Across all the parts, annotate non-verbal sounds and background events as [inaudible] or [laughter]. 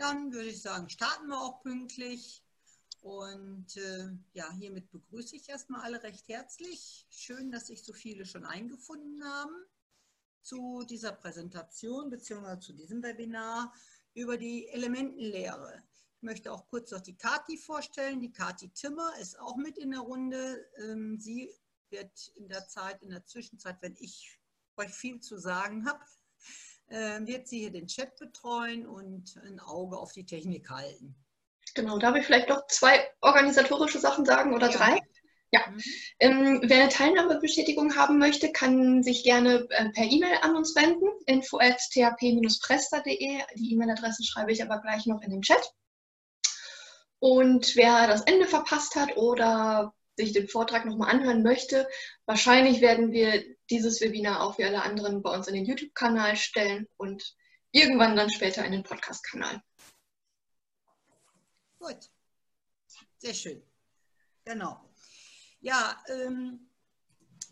Dann würde ich sagen, starten wir auch pünktlich. Und äh, ja, hiermit begrüße ich erstmal alle recht herzlich. Schön, dass sich so viele schon eingefunden haben zu dieser Präsentation bzw. zu diesem Webinar über die Elementenlehre. Ich möchte auch kurz noch die Kati vorstellen. Die Kati Timmer ist auch mit in der Runde. Ähm, sie wird in der Zeit, in der Zwischenzeit, wenn ich euch viel zu sagen habe, wird sie hier den Chat betreuen und ein Auge auf die Technik halten. Genau, darf ich vielleicht noch zwei organisatorische Sachen sagen oder ja. drei? Ja. Mhm. Ähm, wer eine Teilnahmebestätigung haben möchte, kann sich gerne äh, per E-Mail an uns wenden, info.thp-presta.de. Die E-Mail-Adresse schreibe ich aber gleich noch in den Chat. Und wer das Ende verpasst hat oder sich den Vortrag nochmal anhören möchte, wahrscheinlich werden wir dieses Webinar auch wie alle anderen bei uns in den YouTube-Kanal stellen und irgendwann dann später in den Podcast-Kanal. Gut, sehr schön. Genau. Ja, ähm,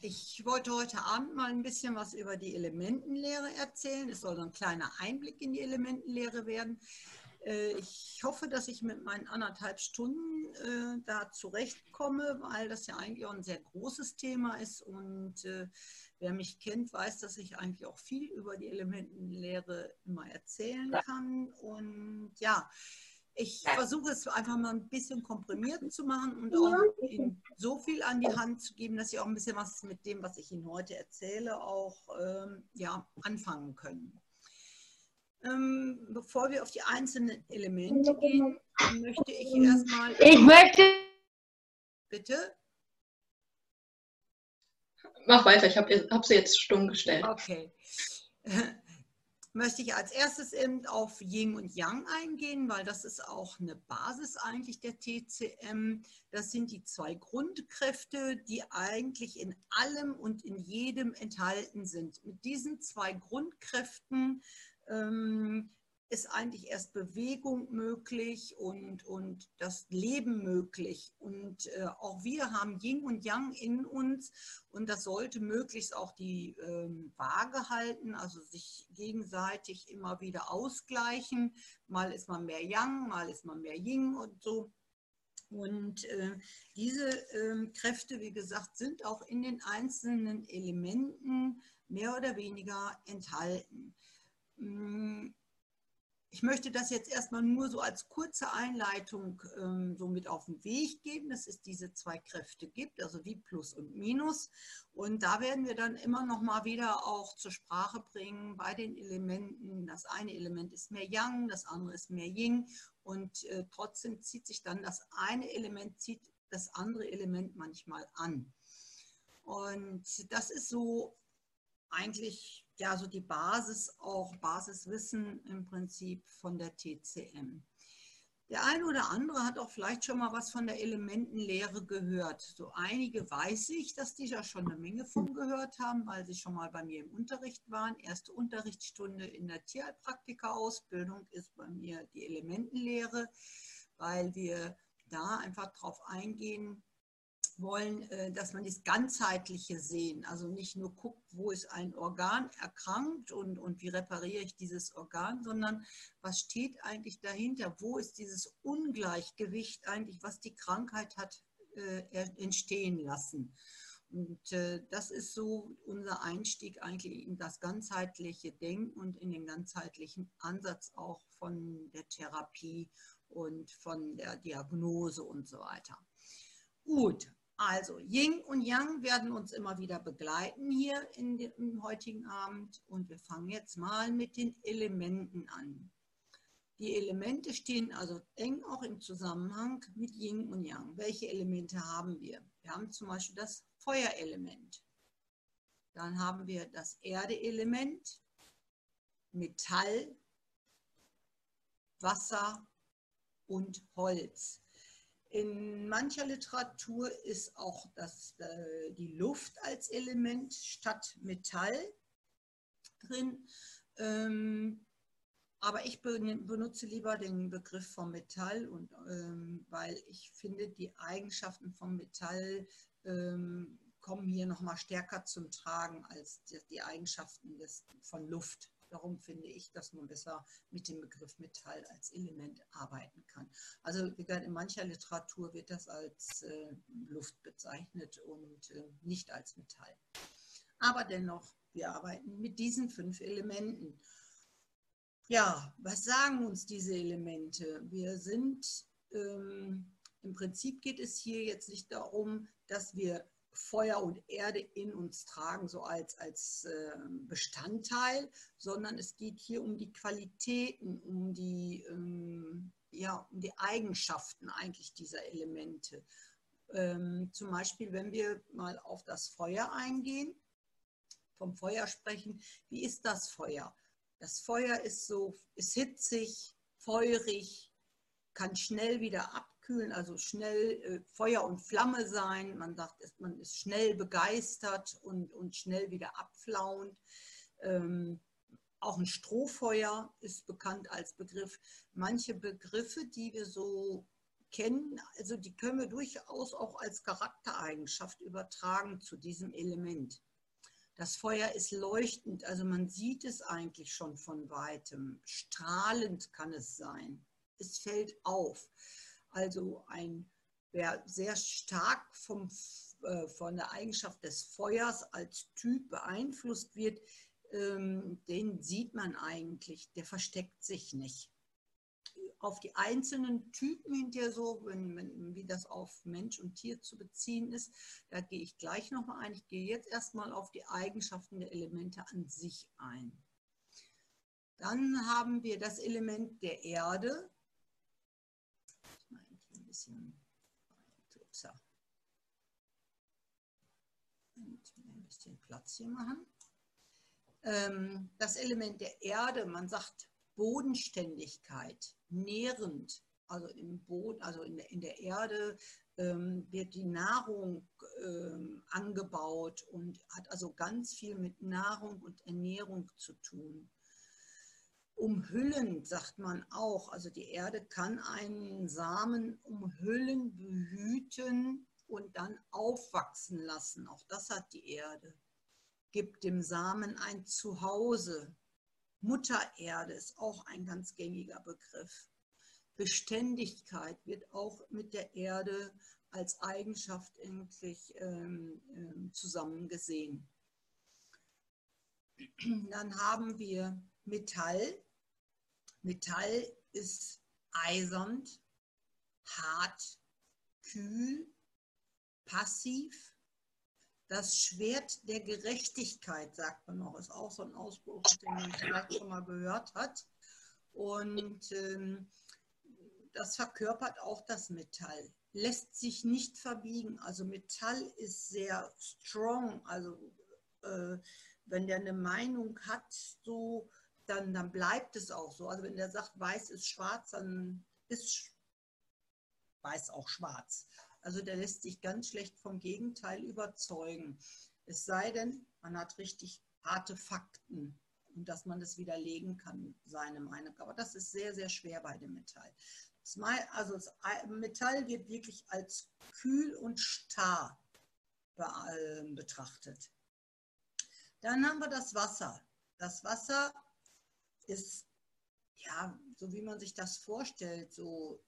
ich wollte heute Abend mal ein bisschen was über die Elementenlehre erzählen. Es soll ein kleiner Einblick in die Elementenlehre werden. Äh, ich hoffe, dass ich mit meinen anderthalb Stunden äh, da zurechtkomme, weil das ja eigentlich auch ein sehr großes Thema ist. Und äh, wer mich kennt, weiß, dass ich eigentlich auch viel über die Elementenlehre immer erzählen kann. Und ja, ich versuche es einfach mal ein bisschen komprimiert zu machen und auch Ihnen so viel an die Hand zu geben, dass Sie auch ein bisschen was mit dem, was ich Ihnen heute erzähle, auch ähm, ja, anfangen können. Ähm, bevor wir auf die einzelnen Elemente gehen, möchte ich erstmal. Ich möchte. Bitte? Mach weiter, ich habe hab sie jetzt stumm gestellt. Okay. [laughs] möchte ich als erstes eben auf Yin und Yang eingehen, weil das ist auch eine Basis eigentlich der TCM. Das sind die zwei Grundkräfte, die eigentlich in allem und in jedem enthalten sind. Mit diesen zwei Grundkräften ähm, ist eigentlich erst Bewegung möglich und, und das Leben möglich. Und äh, auch wir haben Yin und Yang in uns und das sollte möglichst auch die ähm, Waage halten, also sich gegenseitig immer wieder ausgleichen. Mal ist man mehr Yang, mal ist man mehr Yin und so. Und äh, diese äh, Kräfte, wie gesagt, sind auch in den einzelnen Elementen mehr oder weniger enthalten. Hm, ich möchte das jetzt erstmal nur so als kurze Einleitung ähm, so mit auf den Weg geben, dass es diese zwei Kräfte gibt, also wie Plus und Minus. Und da werden wir dann immer noch mal wieder auch zur Sprache bringen bei den Elementen. Das eine Element ist mehr Yang, das andere ist mehr Yin. Und äh, trotzdem zieht sich dann das eine Element, zieht das andere Element manchmal an. Und das ist so eigentlich ja so die Basis, auch Basiswissen im Prinzip von der TCM. Der eine oder andere hat auch vielleicht schon mal was von der Elementenlehre gehört. So einige weiß ich, dass die ja schon eine Menge von gehört haben, weil sie schon mal bei mir im Unterricht waren. Erste Unterrichtsstunde in der Tierheilpraktika-Ausbildung ist bei mir die Elementenlehre, weil wir da einfach darauf eingehen, wollen, äh, dass man das Ganzheitliche sehen. Also nicht nur guckt, wo ist ein Organ erkrankt und, und wie repariere ich dieses Organ, sondern was steht eigentlich dahinter? Wo ist dieses Ungleichgewicht eigentlich, was die Krankheit hat äh, entstehen lassen? Und äh, das ist so unser Einstieg eigentlich in das ganzheitliche Denken und in den ganzheitlichen Ansatz auch von der Therapie und von der Diagnose und so weiter. Gut, also Yin und Yang werden uns immer wieder begleiten hier in dem, im heutigen Abend und wir fangen jetzt mal mit den Elementen an. Die Elemente stehen also eng auch im Zusammenhang mit Yin und Yang. Welche Elemente haben wir? Wir haben zum Beispiel das Feuerelement. Dann haben wir das Erdeelement, Metall, Wasser und Holz. In mancher Literatur ist auch das, äh, die Luft als Element statt Metall drin. Ähm, aber ich benutze lieber den Begriff vom Metall, und, ähm, weil ich finde, die Eigenschaften vom Metall ähm, kommen hier nochmal stärker zum Tragen als die, die Eigenschaften des, von Luft. Darum finde ich, dass man besser mit dem Begriff Metall als Element arbeiten kann. Also in mancher Literatur wird das als äh, Luft bezeichnet und äh, nicht als Metall. Aber dennoch, wir arbeiten mit diesen fünf Elementen. Ja, was sagen uns diese Elemente? Wir sind, ähm, im Prinzip geht es hier jetzt nicht darum, dass wir Feuer und Erde in uns tragen, so als, als äh, Bestandteil, sondern es geht hier um die Qualitäten, um die, ähm, ja, um die Eigenschaften eigentlich dieser Elemente. Ähm, zum Beispiel, wenn wir mal auf das Feuer eingehen, vom Feuer sprechen, wie ist das Feuer? Das Feuer ist so, ist hitzig, feurig, kann schnell wieder ab abkühlen, also schnell äh, Feuer und Flamme sein. Man sagt, man ist schnell begeistert und, und schnell wieder abflauend. Ähm, auch ein Strohfeuer ist bekannt als Begriff. Manche Begriffe, die wir so kennen, also die können wir durchaus auch als Charaktereigenschaft übertragen zu diesem Element. Das Feuer ist leuchtend, also man sieht es eigentlich schon von weitem. Strahlend kann es sein. Es fällt auf. Also ein, wer sehr stark vom, äh, von der Eigenschaft des Feuers als Typ beeinflusst wird, ähm, den sieht man eigentlich, der versteckt sich nicht. Auf die einzelnen Typen hinterher so, wenn, wenn, wie das auf Mensch und Tier zu beziehen ist, da gehe ich gleich nochmal ein. Ich gehe jetzt erstmal auf die Eigenschaften der Elemente an sich ein. Dann haben wir das Element der Erde, bisschen kürzer. Und ein bisschen Platz hier machen. Ähm, das Element der Erde, man sagt Bodenständigkeit, nährend, also im Boden, also in der, in der Erde ähm, wird die Nahrung ähm, angebaut und hat also ganz viel mit Nahrung und Ernährung zu tun umhüllen, sagt man auch. Also die Erde kann einen Samen umhüllen, behüten und dann aufwachsen lassen. Auch das hat die Erde. Gibt dem Samen ein Zuhause. Mutter Erde ist auch ein ganz gängiger Begriff. Beständigkeit wird auch mit der Erde als Eigenschaft endlich ähm, ähm, zusammen gesehen. Dann haben wir Metall, Metall ist eisernd, hart, kühl, passiv. Das Schwert der Gerechtigkeit, sagt man noch, ist auch so ein Ausspruch, den man vielleicht schon mal gehört hat. Und ähm, das verkörpert auch das Metall. Lässt sich nicht verbiegen. Also Metall ist sehr strong. Also äh, wenn der eine Meinung hat, so dann, dann bleibt es auch so. Also wenn der sagt, weiß ist schwarz, dann ist weiß auch schwarz. Also der lässt sich ganz schlecht vom Gegenteil überzeugen. Es sei denn, man hat richtig harte Fakten und dass man das widerlegen kann, seine Meinung. Aber das ist sehr, sehr schwer bei dem Metall. Also das Metall wird wirklich als kühl und starr betrachtet. Dann haben wir das Wasser. Das Wasser ist, ja, so wie man sich das vorstellt, so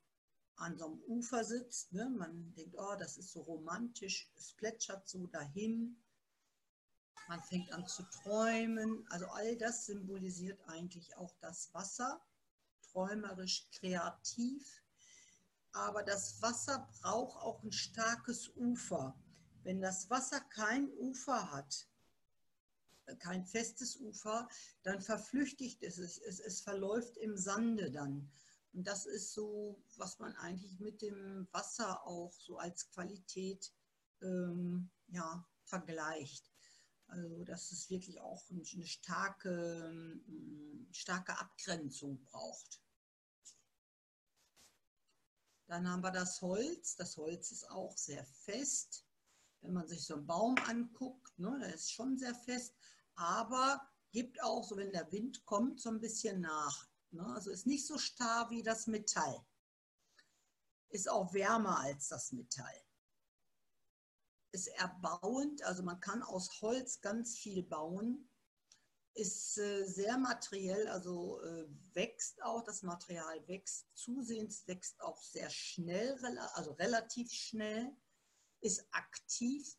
an so einem Ufer sitzt. Ne? Man denkt, oh, das ist so romantisch, es plätschert so dahin. Man fängt an zu träumen. Also all das symbolisiert eigentlich auch das Wasser, träumerisch, kreativ. Aber das Wasser braucht auch ein starkes Ufer. Wenn das Wasser kein Ufer hat, kein festes Ufer, dann verflüchtigt es, es, es, es verläuft im Sande dann. Und das ist so, was man eigentlich mit dem Wasser auch so als Qualität ähm, ja, vergleicht. Also dass es wirklich auch eine starke, starke Abgrenzung braucht. Dann haben wir das Holz. Das Holz ist auch sehr fest. Wenn man sich so einen Baum anguckt, ne, der ist schon sehr fest aber gibt auch, so wenn der Wind kommt, so ein bisschen nach. Ne? Also ist nicht so starr wie das Metall. Ist auch wärmer als das Metall. Ist erbauend, also man kann aus Holz ganz viel bauen. ist äh, sehr materiell, also äh, wächst auch, das Material wächst zusehends, wächst auch sehr schnell, also relativ schnell, ist aktiv.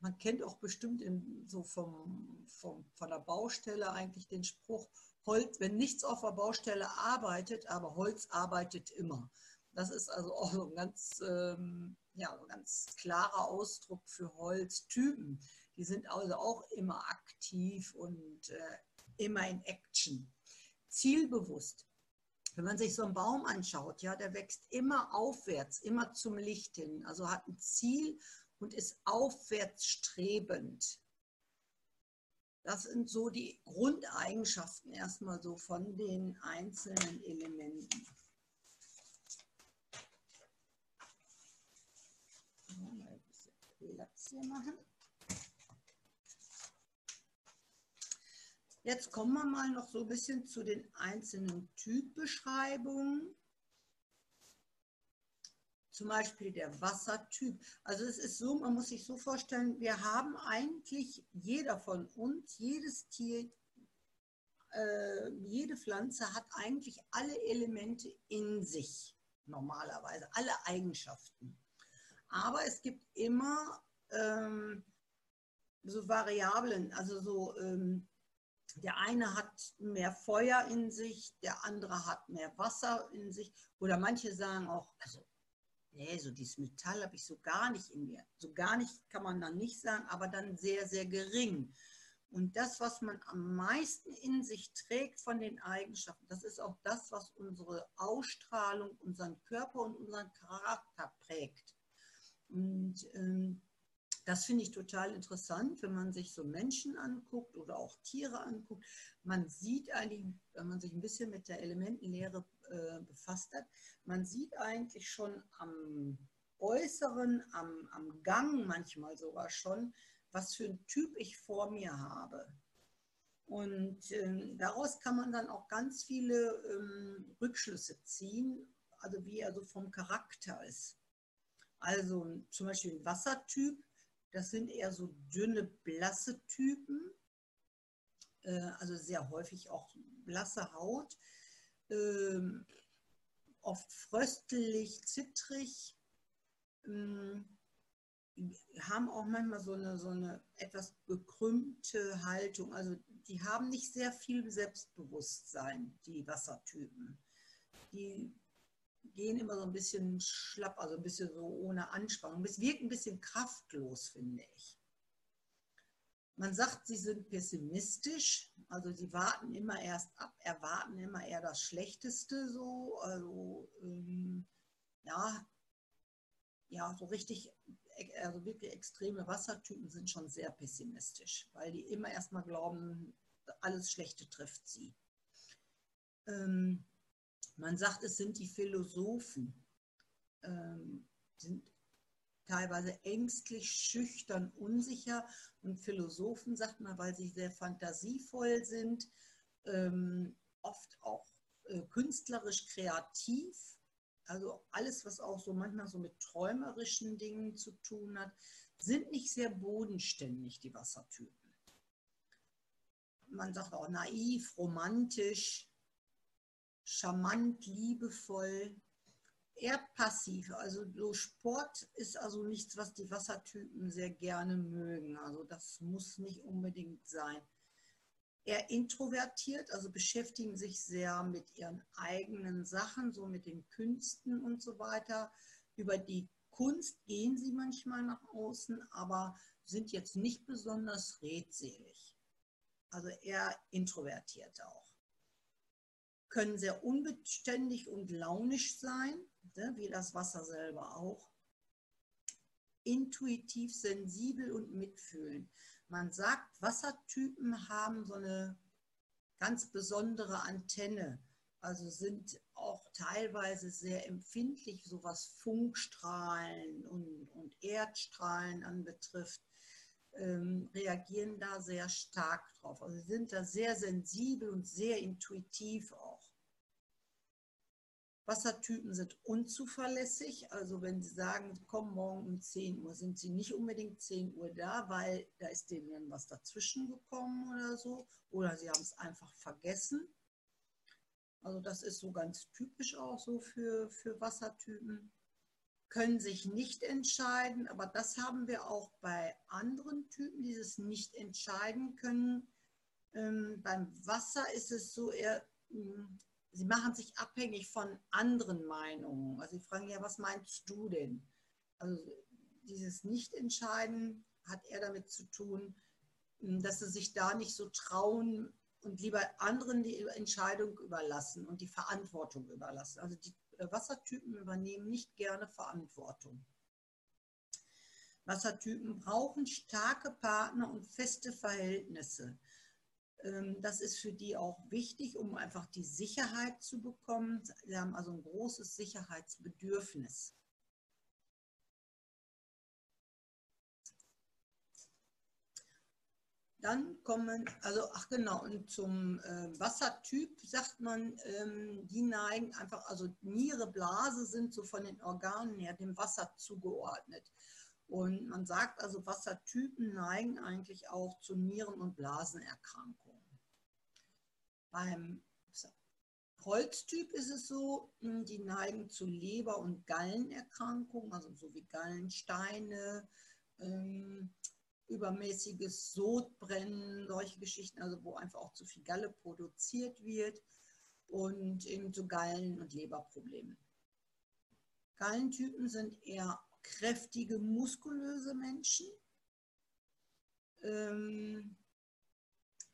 Man kennt auch bestimmt in, so vom, vom, von der Baustelle eigentlich den Spruch, Holz, wenn nichts auf der Baustelle arbeitet, aber Holz arbeitet immer. Das ist also auch so ein ganz, ähm, ja, ein ganz klarer Ausdruck für Holztypen. Die sind also auch immer aktiv und äh, immer in Action. Zielbewusst. Wenn man sich so einen Baum anschaut, ja, der wächst immer aufwärts, immer zum Licht hin. Also hat ein Ziel und ist aufwärts strebend. Das sind so die Grundeigenschaften erstmal so von den einzelnen Elementen. Mal ein bisschen Platz hier machen. Jetzt kommen wir mal noch so ein bisschen zu den einzelnen Typbeschreibungen. Zum Beispiel der Wassertyp. Also es ist so, man muss sich so vorstellen, wir haben eigentlich, jeder von uns, jedes Tier, äh, jede Pflanze hat eigentlich alle Elemente in sich, normalerweise, alle Eigenschaften. Aber es gibt immer ähm, so Variablen, also so ähm, der eine hat mehr Feuer in sich, der andere hat mehr Wasser in sich. Oder manche sagen auch, also, nee, so dieses Metall habe ich so gar nicht in mir. So gar nicht kann man dann nicht sagen, aber dann sehr, sehr gering. Und das, was man am meisten in sich trägt von den Eigenschaften, das ist auch das, was unsere Ausstrahlung, unseren Körper und unseren Charakter prägt. Und ähm, das finde ich total interessant, wenn man sich so Menschen anguckt oder auch Tiere anguckt. Man sieht eigentlich, wenn man sich ein bisschen mit der Elementenlehre äh, befasst hat, man sieht eigentlich schon am Äußeren, am, am Gang manchmal sogar schon, was für ein Typ ich vor mir habe. Und ähm, daraus kann man dann auch ganz viele ähm, Rückschlüsse ziehen, also wie er so vom Charakter ist. Also zum Beispiel ein Wassertyp das sind eher so dünne, blasse Typen, äh, also sehr häufig auch blasse Haut, ähm, oft fröstelig, zittrig, ähm, haben auch manchmal so eine, so eine etwas gekrümmte Haltung. Also die haben nicht sehr viel Selbstbewusstsein, die Wassertypen. Die gehen immer so ein bisschen schlapp, also ein bisschen so ohne Anspannung. Es wirkt ein bisschen kraftlos, finde ich. Man sagt, sie sind pessimistisch, also sie warten immer erst ab, erwarten immer eher das Schlechteste so. Also ähm, ja, ja, so richtig, also wirklich extreme Wassertypen sind schon sehr pessimistisch, weil die immer erstmal glauben, alles Schlechte trifft sie. Ähm, man sagt, es sind die Philosophen, ähm, sind teilweise ängstlich, schüchtern, unsicher. Und Philosophen sagt man, weil sie sehr fantasievoll sind, ähm, oft auch äh, künstlerisch kreativ. Also alles, was auch so manchmal so mit träumerischen Dingen zu tun hat, sind nicht sehr bodenständig, die Wassertypen. Man sagt auch naiv, romantisch, charmant, liebevoll, eher passiv. Also so Sport ist also nichts, was die Wassertypen sehr gerne mögen. Also das muss nicht unbedingt sein. Eher introvertiert, also beschäftigen sich sehr mit ihren eigenen Sachen, so mit den Künsten und so weiter. Über die Kunst gehen sie manchmal nach außen, aber sind jetzt nicht besonders redselig. Also eher introvertiert auch können sehr unbeständig und launisch sein, wie das Wasser selber auch. Intuitiv, sensibel und mitfühlen. Man sagt, Wassertypen haben so eine ganz besondere Antenne, also sind auch teilweise sehr empfindlich, so was Funkstrahlen und, und Erdstrahlen anbetrifft, ähm, reagieren da sehr stark drauf. Also sind da sehr sensibel und sehr intuitiv auch. Wassertypen sind unzuverlässig. Also wenn Sie sagen, komm morgen um 10 Uhr, sind Sie nicht unbedingt 10 Uhr da, weil da ist denen dann was dazwischen gekommen oder so. Oder Sie haben es einfach vergessen. Also das ist so ganz typisch auch so für, für Wassertypen. Können sich nicht entscheiden, aber das haben wir auch bei anderen Typen, die es nicht entscheiden können. Ähm, beim Wasser ist es so eher, hm, sie machen sich abhängig von anderen Meinungen. Also sie fragen ja, was meinst du denn? Also dieses Nicht-Entscheiden hat eher damit zu tun, hm, dass sie sich da nicht so trauen und lieber anderen die Entscheidung überlassen und die Verantwortung überlassen. Also die äh, Wassertypen übernehmen nicht gerne Verantwortung. Wassertypen brauchen starke Partner und feste Verhältnisse. Ähm, das ist für die auch wichtig, um einfach die Sicherheit zu bekommen. Sie haben also ein großes Sicherheitsbedürfnis. Dann kommen, also ach genau, und zum äh, Wassertyp sagt man, ähm, die neigen einfach, also Niere, Blase sind so von den Organen her dem Wasser zugeordnet. Und man sagt also, Wassertypen neigen eigentlich auch zu Nieren- und Blasenerkrankungen. Beim Holztyp ist es so, hm, die neigen zu Leber- und Gallenerkrankungen, also so wie Gallensteine, ähm, übermäßiges Sodbrennen, solche Geschichten, also wo einfach auch zu viel Galle produziert wird und eben zu Gallen- und Leberproblemen. Gallentypen sind eher kräftige, muskulöse Menschen. Ähm,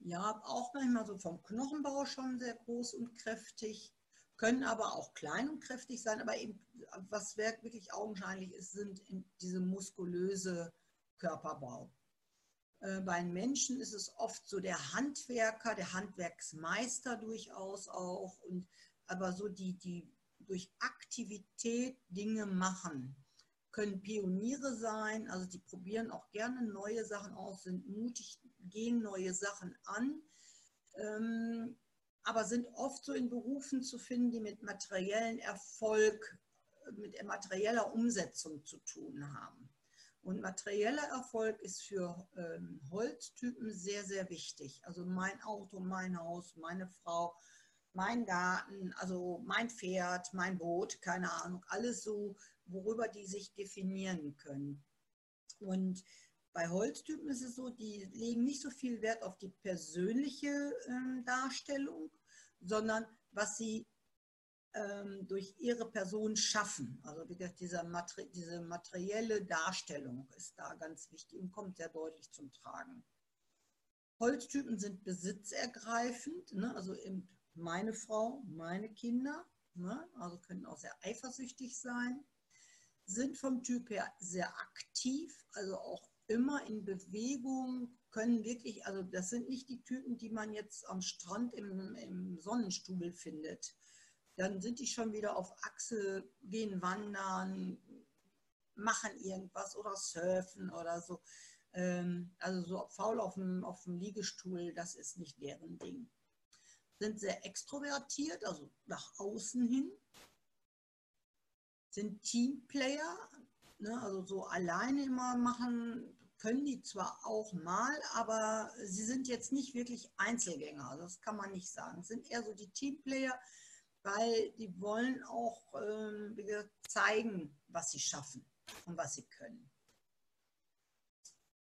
ja, auch manchmal so vom Knochenbau schon sehr groß und kräftig, können aber auch klein und kräftig sein, aber eben, was wirklich augenscheinlich ist, sind diese muskulöse Körperbau. Äh, bei Menschen ist es oft so der Handwerker, der Handwerksmeister durchaus auch, und aber so die, die durch Aktivität Dinge machen, können Pioniere sein, also die probieren auch gerne neue Sachen aus, sind mutig, gehen neue Sachen an, ähm, aber sind oft so in Berufen zu finden, die mit materiellen Erfolg, mit materieller Umsetzung zu tun haben. Und materieller Erfolg ist für ähm, Holztypen sehr, sehr wichtig. Also mein Auto, mein Haus, meine Frau, mein Garten, also mein Pferd, mein Boot, keine Ahnung, alles so worüber die sich definieren können. Und bei Holztypen ist es so, die legen nicht so viel Wert auf die persönliche ähm, Darstellung, sondern was sie ähm, durch ihre Person schaffen. Also wie gesagt, diese, Materi diese materielle Darstellung ist da ganz wichtig und kommt sehr deutlich zum Tragen. Holztypen sind besitzergreifend, ne? also meine Frau, meine Kinder, ne? also können auch sehr eifersüchtig sein sind vom Typ her sehr aktiv, also auch immer in Bewegung, können wirklich, also das sind nicht die Typen, die man jetzt am Strand im, im Sonnenstuhl findet. Dann sind die schon wieder auf Achse, gehen wandern, machen irgendwas oder surfen oder so. Ähm, also so faul auf dem, auf dem Liegestuhl, das ist nicht deren Ding. Sind sehr extrovertiert, also nach außen hin, sind Teamplayer, ne, also so alleine immer machen, können die zwar auch mal, aber sie sind jetzt nicht wirklich Einzelgänger, also das kann man nicht sagen. Sind eher so die Teamplayer, weil die wollen auch äh, zeigen, was sie schaffen und was sie können.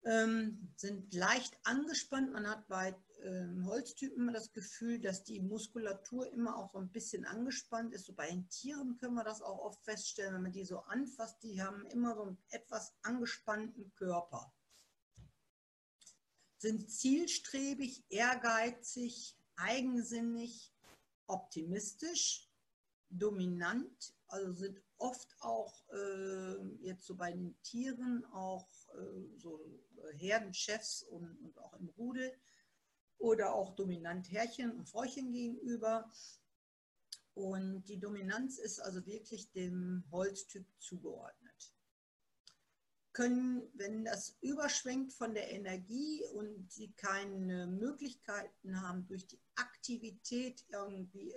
Ähm, sind leicht angespannt. Man hat bei ähm, Holztypen immer das Gefühl, dass die Muskulatur immer auch so ein bisschen angespannt ist. So bei den Tieren können wir das auch oft feststellen, wenn man die so anfasst, die haben immer so einen etwas angespannten Körper. Sind zielstrebig, ehrgeizig, eigensinnig, optimistisch, dominant, also sind oft auch äh, jetzt so bei den Tieren auch äh, so Herdenchefs und, und auch im Rudel oder auch dominant Herrchen und Fräuchen gegenüber. Und die Dominanz ist also wirklich dem Holztyp zugeordnet. Können, wenn das überschwenkt von der Energie und sie keine Möglichkeiten haben, durch die Aktivität irgendwie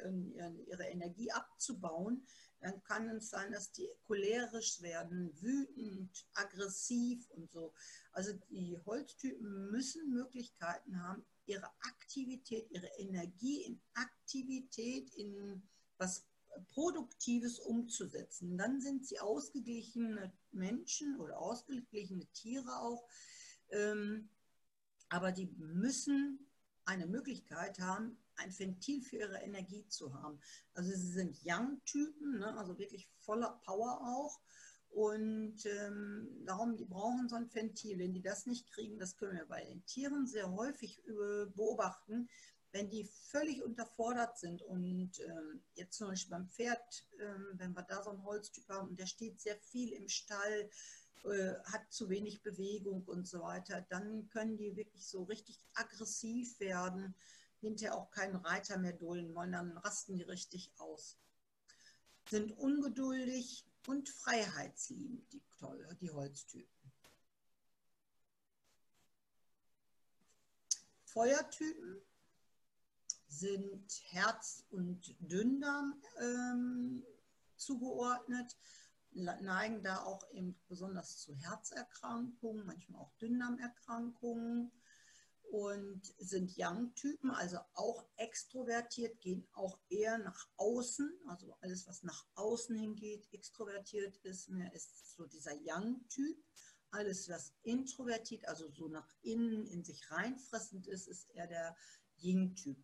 ihre Energie abzubauen, dann kann es sein, dass die cholerisch werden, wütend, aggressiv und so. Also die Holztypen müssen Möglichkeiten haben, ihre Aktivität, ihre Energie in Aktivität, in was Produktives umzusetzen. Dann sind sie ausgeglichene Menschen oder ausgeglichene Tiere auch. Ähm, aber die müssen eine Möglichkeit haben, ein Ventil für ihre Energie zu haben. Also sie sind Young-Typen, ne? also wirklich voller Power auch. Und ähm, darum, die brauchen so ein Ventil. Wenn die das nicht kriegen, das können wir bei den Tieren sehr häufig äh, beobachten, wenn die völlig unterfordert sind und ähm, jetzt zum Beispiel beim Pferd, ähm, wenn wir da so einen Holztyp haben und der steht sehr viel im Stall, äh, hat zu wenig Bewegung und so weiter, dann können die wirklich so richtig aggressiv werden, hinterher auch keinen Reiter mehr dulden wollen, dann rasten die richtig aus. Sind ungeduldig und freiheitsliebend, die, die Holztypen. Feuertypen sind Herz- und Dünndarm ähm, zugeordnet, neigen da auch eben besonders zu Herzerkrankungen, manchmal auch Dünndarmerkrankungen und sind Young-Typen, also auch extrovertiert, gehen auch eher nach außen, also alles, was nach außen hingeht, extrovertiert ist, mehr ist so dieser Young-Typ. Alles, was introvertiert, also so nach innen in sich reinfressend ist, ist eher der Yin-Typ.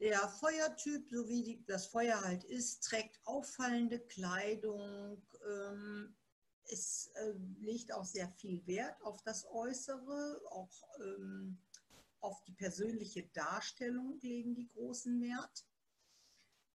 Der Feuertyp, so wie die, das Feuer halt ist, trägt auffallende Kleidung, ähm, es äh, legt auch sehr viel Wert auf das Äußere, auch ähm, auf die persönliche Darstellung legen die großen Wert.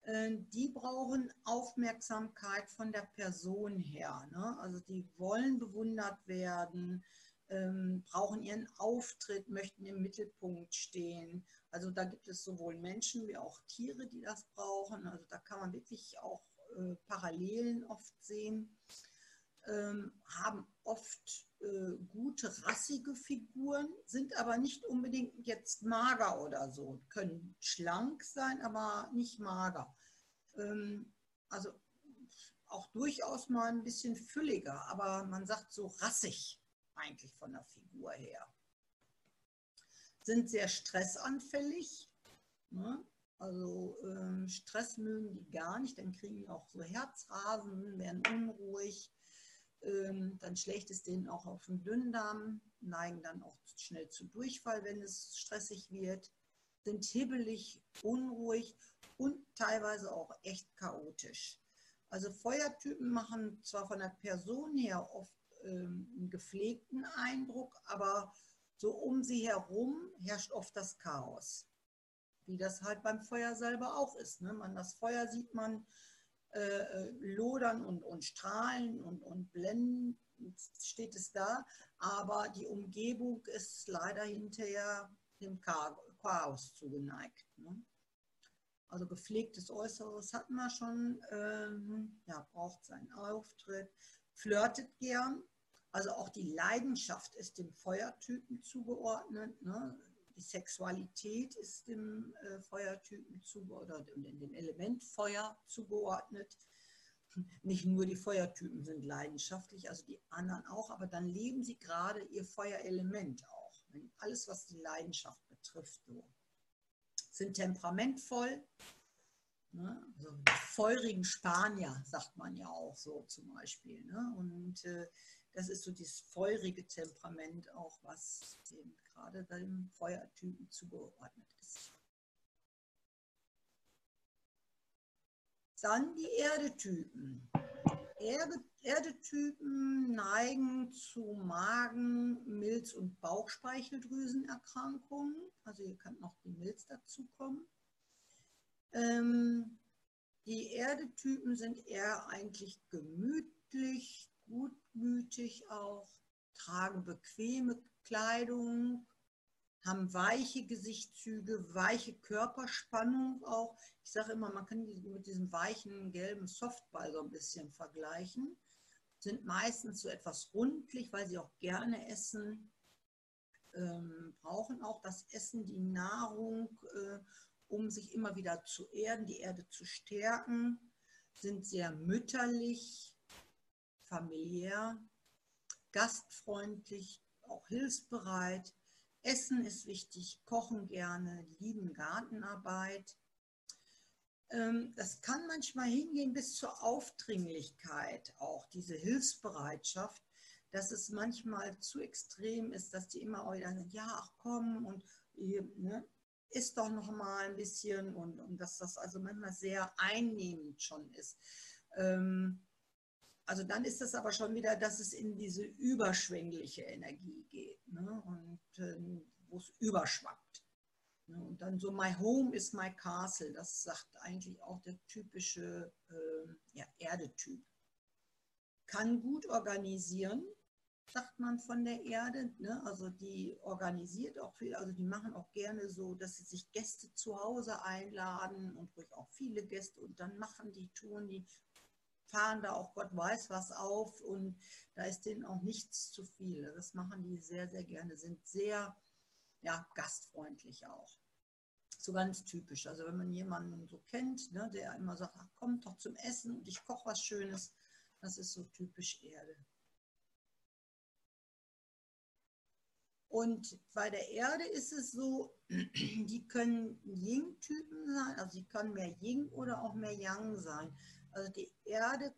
Äh, die brauchen Aufmerksamkeit von der Person her. Ne? Also die wollen bewundert werden, ähm, brauchen ihren Auftritt, möchten im Mittelpunkt stehen. Also da gibt es sowohl Menschen wie auch Tiere, die das brauchen. Also da kann man wirklich auch äh, Parallelen oft sehen. Ähm, haben oft äh, gute rassige Figuren, sind aber nicht unbedingt jetzt mager oder so, können schlank sein, aber nicht mager. Ähm, also auch durchaus mal ein bisschen fülliger, aber man sagt so rassig eigentlich von der Figur her. Sind sehr stressanfällig. Ne? Also ähm, Stress mögen die gar nicht, dann kriegen die auch so Herzrasen, werden unruhig. Ähm, dann schlägt es denen auch auf den Dünndarm, neigen dann auch schnell zu Durchfall, wenn es stressig wird, sind hibbelig, unruhig und teilweise auch echt chaotisch. Also Feuertypen machen zwar von der Person her oft ähm, einen gepflegten Eindruck, aber so um sie herum herrscht oft das Chaos. Wie das halt beim Feuer selber auch ist. Ne? Man, das Feuer sieht man äh, äh lodern und, und strahlen und, und blenden, steht es da, aber die Umgebung ist leider hinterher dem Chaos zugeneigt. Ne? Also gepflegtes Äußeres hatten wir schon, ähm, ja, braucht seinen Auftritt, flirtet gern, also auch die Leidenschaft ist dem Feuertypen zugeordnet. Ne? Die Sexualität ist dem äh, Feuertypen zugeordnet oder dem Element Feuer zugeordnet. Nicht nur die Feuertypen sind leidenschaftlich, also die anderen auch, aber dann leben sie gerade ihr Feuerelement auch. Alles, was die Leidenschaft betrifft. So. Sind temperamentvoll, Ne? Also feurigen Spanier, sagt man ja auch so zum Beispiel. Ne? Und äh, das ist so dieses feurige Temperament auch, was eben gerade dem Feuertypen zugeordnet ist. Dann die Erdetypen. Erde, Erdetypen neigen zu Magen-, Milz- und Bauchspeicheldrüsenerkrankungen. Also hier kann noch die Milz dazukommen. Ähm, die Erdetypen sind eher eigentlich gemütlich, gutmütig auch, tragen bequeme Kleidung, haben weiche Gesichtszüge, weiche Körperspannung auch. Ich sage immer, man kann die mit diesem weichen gelben Softball so ein bisschen vergleichen. sind meistens so etwas rundlich, weil sie auch gerne essen, ähm, brauchen auch das Essen, die Nahrung, äh, um sich immer wieder zu erden, die Erde zu stärken, sind sehr mütterlich, familiär, gastfreundlich, auch hilfsbereit. Essen ist wichtig, kochen gerne, lieben Gartenarbeit. Ähm, das kann manchmal hingehen bis zur Aufdringlichkeit, auch diese Hilfsbereitschaft, dass es manchmal zu extrem ist, dass die immer wieder sagen, ja, ach komm und ne, isst doch noch mal ein bisschen und, und dass das also manchmal sehr einnehmend schon ist. Ähm, also dann ist es aber schon wieder, dass es in diese überschwängliche Energie geht ne? und ähm, wo es überschwappt. Ne? Und dann so, my home is my castle, das sagt eigentlich auch der typische äh, ja, Erdetyp. Kann gut organisieren, sagt man von der Erde. Ne? Also die organisiert auch viel, also die machen auch gerne so, dass sie sich Gäste zu Hause einladen und ruhig auch viele Gäste und dann machen die Touren, die fahren da auch Gott weiß was auf und da ist denen auch nichts zu viel. Das machen die sehr, sehr gerne, sind sehr ja, gastfreundlich auch. So ganz typisch. Also wenn man jemanden so kennt, ne, der immer sagt, ach, kommt doch zum Essen und ich koche was Schönes, das ist so typisch Erde. Und bei der Erde ist es so, [clears throat] die können Ying-Typen sein, also sie können mehr Ying oder auch mehr Yang sein. Also die Erde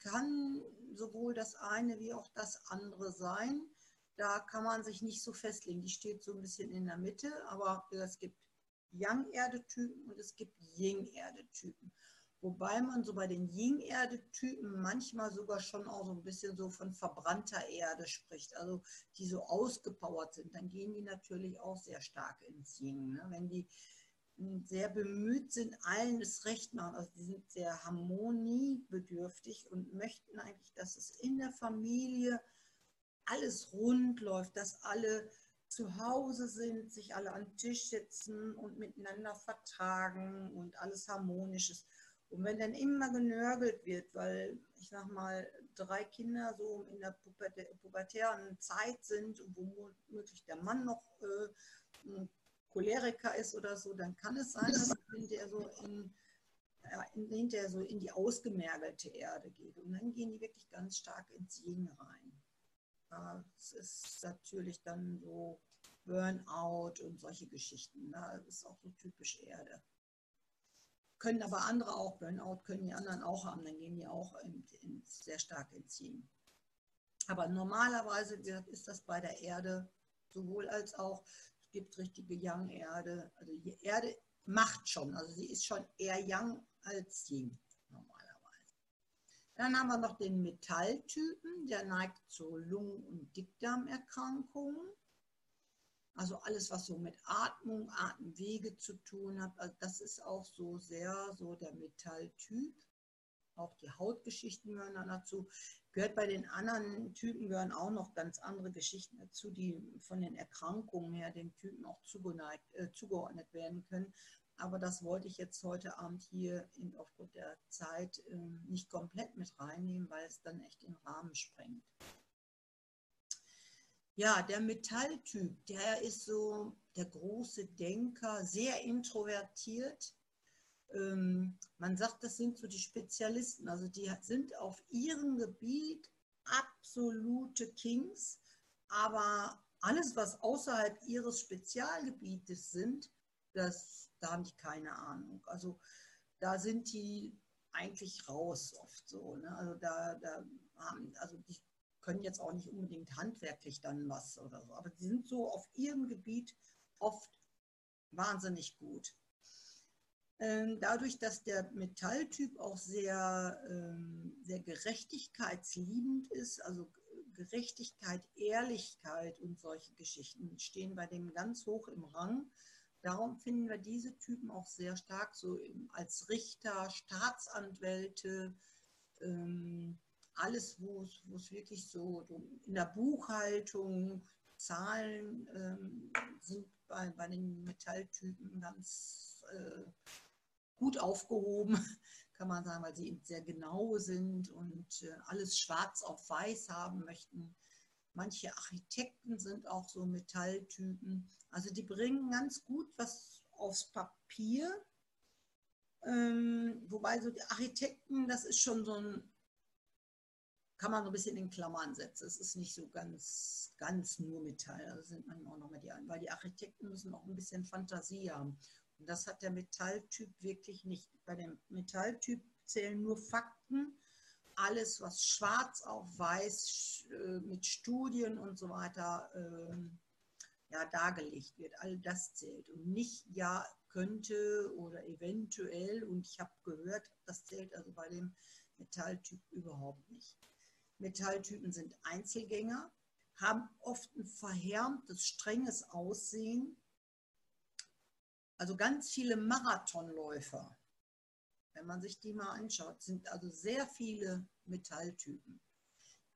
kann sowohl das eine wie auch das andere sein. Da kann man sich nicht so festlegen. Die steht so ein bisschen in der Mitte, aber es gibt Yang-Erdetypen und es gibt Yin-Erdetypen. Wobei man so bei den Yin-Erdetypen manchmal sogar schon auch so ein bisschen so von verbrannter Erde spricht, also die so ausgepowert sind. Dann gehen die natürlich auch sehr stark ins Yin. Ne? Wenn die sehr bemüht sind, allen das Recht machen. Also die sind sehr harmoniebedürftig und möchten eigentlich, dass es in der Familie alles rund läuft, dass alle zu Hause sind, sich alle am Tisch sitzen und miteinander vertragen und alles harmonisch ist. Und wenn dann immer genörgelt wird, weil ich sag mal, drei Kinder so in der pubertären Zeit sind, wo womöglich der Mann noch äh, Choleriker ist oder so, dann kann es sein, dass [laughs] es hinterher so in, in, hinterher so in die ausgemergelte Erde geht. Und dann gehen die wirklich ganz stark ins Yin rein. Das ist natürlich dann so Burnout und solche Geschichten. Ne? Das ist auch so typisch Erde. Können aber andere auch, Burnout können die anderen auch haben, dann gehen die auch in, in, sehr stark ins Yin. Aber normalerweise ist das bei der Erde sowohl als auch gibt richtige Yang-Erde. Also die Erde macht schon, also sie ist schon eher Yang als Yin normalerweise. Dann haben wir noch den Metalltypen, der neigt zu Lungen- und Dickdarmerkrankungen. Also alles, was so mit Atmung, Atemwege zu tun hat, also das ist auch so sehr so der Metalltyp. Auch die Hautgeschichten gehören dann dazu. Gehört bei den anderen Typen gehören auch noch ganz andere Geschichten dazu, die von den Erkrankungen her dem Typen auch äh, zugeordnet werden können. Aber das wollte ich jetzt heute Abend hier in, aufgrund der Zeit äh, nicht komplett mit reinnehmen, weil es dann echt den Rahmen sprengt. Ja, der Metalltyp, der ist so der große Denker, sehr introvertiert, ähm, man sagt, das sind so die Spezialisten, also die sind auf ihrem Gebiet absolute Kings, aber alles, was außerhalb ihres Spezialgebietes sind, das, da haben die keine Ahnung. Also da sind die eigentlich raus oft so. Ne? Also da, da haben, also die können jetzt auch nicht unbedingt handwerklich dann was oder so, aber die sind so auf ihrem Gebiet oft wahnsinnig gut. Ähm, dadurch, dass der Metalltyp auch sehr, ähm, sehr gerechtigkeitsliebend ist, also Gerechtigkeit, Ehrlichkeit und solche Geschichten stehen bei dem ganz hoch im Rang. Darum finden wir diese Typen auch sehr stark so als Richter, Staatsanwälte, ähm, alles, wo es wirklich so in der Buchhaltung, Zahlen sind bei, bei den Metalltypen ganz äh, gut aufgehoben. [laughs] kann man sagen, weil sie eben sehr genau sind und äh, alles schwarz auf weiß haben möchten. Manche Architekten sind auch so Metalltypen. Also die bringen ganz gut was aufs Papier. Ähm, wobei so die Architekten, das ist schon so ein, kann man so ein bisschen in Klammern setzen. Es ist nicht so ganz, ganz nur Metall. Also sind manchmal auch nochmal die, weil die Architekten müssen auch ein bisschen Fantasie haben. Das hat der Metalltyp wirklich nicht. Bei dem Metalltyp zählen nur Fakten. Alles, was schwarz auf weiß äh, mit Studien und so weiter äh, ja, dargelegt wird, all das zählt. Und nicht, ja, könnte oder eventuell. Und ich habe gehört, das zählt also bei dem Metalltyp überhaupt nicht. Metalltypen sind Einzelgänger, haben oft ein verhärmtes, strenges Aussehen also ganz viele Marathonläufer, wenn man sich die mal anschaut, sind also sehr viele Metalltypen,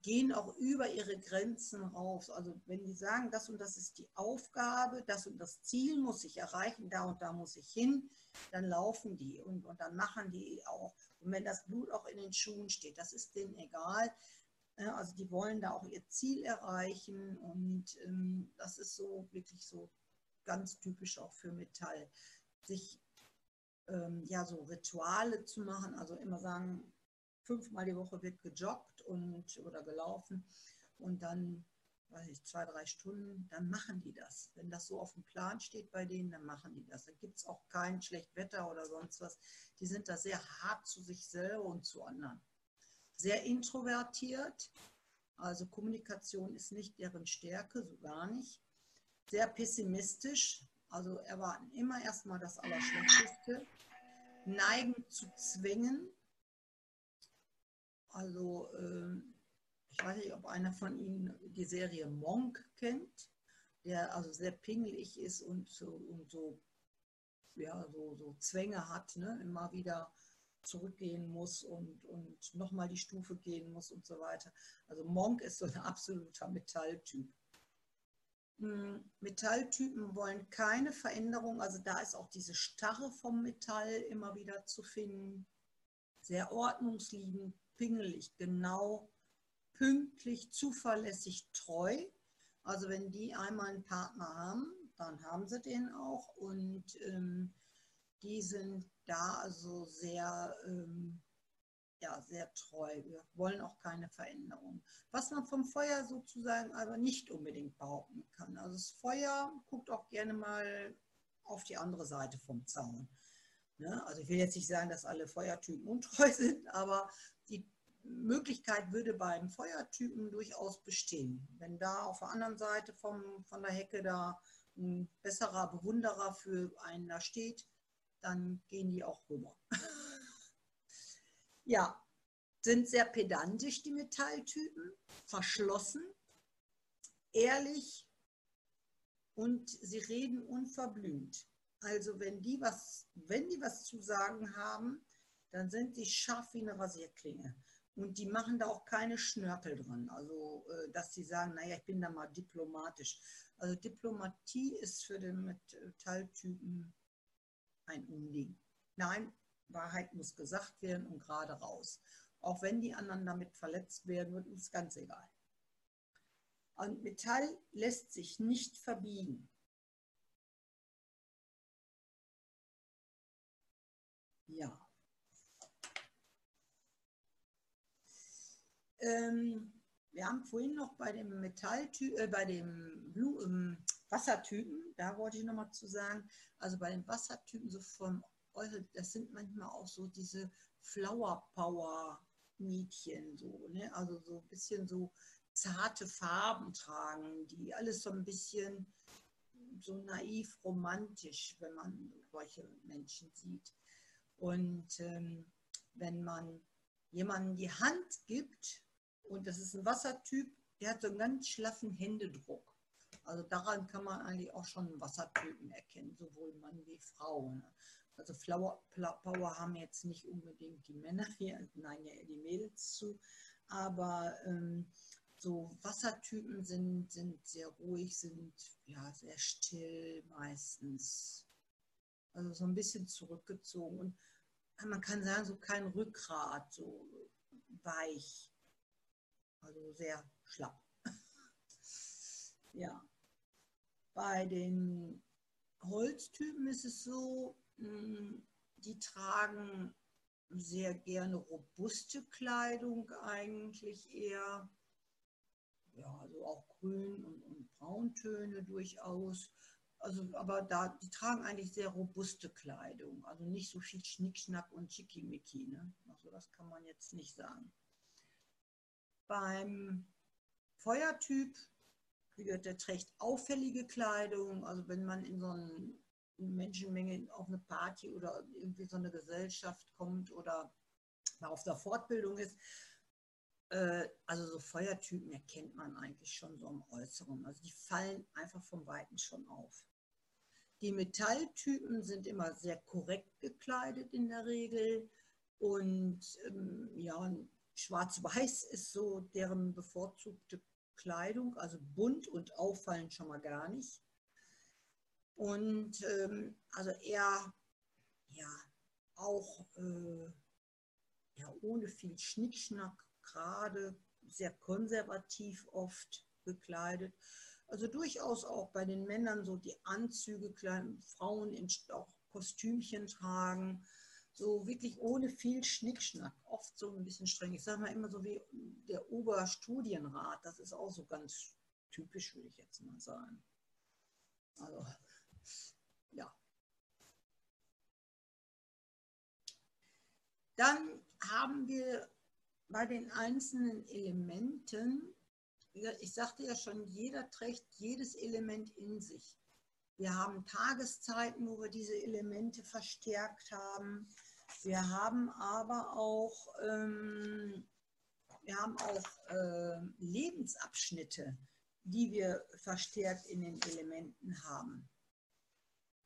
gehen auch über ihre Grenzen raus. Also wenn die sagen, das und das ist die Aufgabe, das und das Ziel muss ich erreichen, da und da muss ich hin, dann laufen die und, und dann machen die auch. Und wenn das Blut auch in den Schuhen steht, das ist denen egal. Also die wollen da auch ihr Ziel erreichen und ähm, das ist so wirklich so ganz typisch auch für Metall, sich ähm, ja so Rituale zu machen, also immer sagen, fünfmal die Woche wird gejoggt und oder gelaufen und dann weiß ich, zwei, drei Stunden, dann machen die das. Wenn das so auf dem Plan steht bei denen, dann machen die das. Da gibt es auch kein schlecht Wetter oder sonst was. Die sind da sehr hart zu sich selber und zu anderen. Sehr introvertiert, also Kommunikation ist nicht deren Stärke, so gar nicht sehr pessimistisch, also erwarten immer erstmal das Allerschlechteste, neigen zu Zwängen. Also äh, ich weiß nicht, ob einer von Ihnen die Serie Monk kennt, der also sehr pingelig ist und so, und so, ja, so, so Zwänge hat, ne? immer wieder zurückgehen muss und, und nochmal die Stufe gehen muss und so weiter. Also Monk ist so ein [laughs] absoluter Metalltyp. Metalltypen wollen keine Veränderung, also da ist auch diese Starre vom Metall immer wieder zu finden. Sehr ordnungsliebend, pingelig, genau, pünktlich, zuverlässig, treu. Also wenn die einmal einen Partner haben, dann haben sie den auch und ähm, die sind da also sehr ähm, ja, sehr treu. Wir wollen auch keine Veränderung. Was man vom Feuer sozusagen aber nicht unbedingt behaupten kann. Also das Feuer guckt auch gerne mal auf die andere Seite vom Zaun. Ne? Also ich will jetzt nicht sagen, dass alle Feuertypen untreu [laughs] sind, aber die Möglichkeit würde beim Feuertypen durchaus bestehen. Wenn da auf der anderen Seite vom, von der Hecke da ein besserer Bewunderer für einen da steht, dann gehen die auch rüber. [laughs] Ja, sind sehr pedantisch, die Metalltypen, verschlossen, ehrlich und sie reden unverblümt. Also wenn die was, wenn die was zu sagen haben, dann sind sie scharf wie eine Rasierklinge. Und die machen da auch keine Schnörkel dran. Also, äh, dass sie sagen, naja, ich bin da mal diplomatisch. Also Diplomatie ist für den Metalltypen ein Unding. Nein, Wahrheit muss gesagt werden und gerade raus. Auch wenn die anderen damit verletzt werden, wird uns ganz egal. Und Metall lässt sich nicht verbiegen. Ja. Ähm, wir haben vorhin noch bei dem Metalltyp, äh, bei dem Blue, ähm, Wassertypen, da wollte ich noch mal zu sagen, also bei den Wassertypen so vom das sind manchmal auch so diese Flower Power Mädchen, so, ne? also so ein bisschen so zarte Farben tragen, die alles so ein bisschen so naiv romantisch, wenn man solche Menschen sieht. Und ähm, wenn man jemandem die Hand gibt, und das ist ein Wassertyp, der hat so einen ganz schlaffen Händedruck. Also daran kann man eigentlich auch schon Wassertypen erkennen, sowohl Mann wie Frau. Ne? Also Flower Power haben jetzt nicht unbedingt die Männer hier, nein, ja die Mädels zu, aber ähm, so Wassertypen sind, sind sehr ruhig, sind ja sehr still meistens. Also so ein bisschen zurückgezogen. Und man kann sagen, so kein Rückgrat, so weich, also sehr schlapp. [laughs] ja. Bei den Holztypen ist es so, die tragen sehr gerne robuste Kleidung eigentlich eher. Ja, also auch Grün- und, und Brauntöne durchaus. Also, aber da, die tragen eigentlich sehr robuste Kleidung. Also nicht so viel Schnickschnack und Schickimicki. Ne? Also das kann man jetzt nicht sagen. Beim Feuertyp, der trägt auffällige Kleidung. Also wenn man in so eine Menschenmenge auf eine Party oder irgendwie so eine Gesellschaft kommt oder auf der Fortbildung ist, äh, also so Feuertypen erkennt man eigentlich schon so im Äußeren. Also die fallen einfach vom Weiten schon auf. Die Metalltypen sind immer sehr korrekt gekleidet in der Regel. Und ähm, ja, schwarz-weiß ist so deren bevorzugte Kleidung, also bunt und auffallend schon mal gar nicht. Und ähm, also eher, ja, auch äh, ja, ohne viel Schnickschnack, gerade sehr konservativ oft gekleidet. Also durchaus auch bei den Männern so die Anzüge, kleinen Frauen in auch Kostümchen tragen, so wirklich ohne viel Schnickschnack, oft so ein bisschen streng. Ich sage mal immer so wie der Oberstudienrat, das ist auch so ganz typisch, würde ich jetzt mal sagen. Also, ja. Dann haben wir bei den einzelnen Elementen ich sagte ja schon, jeder trägt jedes Element in sich. Wir haben Tageszeiten, wo wir diese Elemente verstärkt haben. Wir haben aber auch, ähm, wir haben auch äh, Lebensabschnitte, die wir verstärkt in den Elementen haben.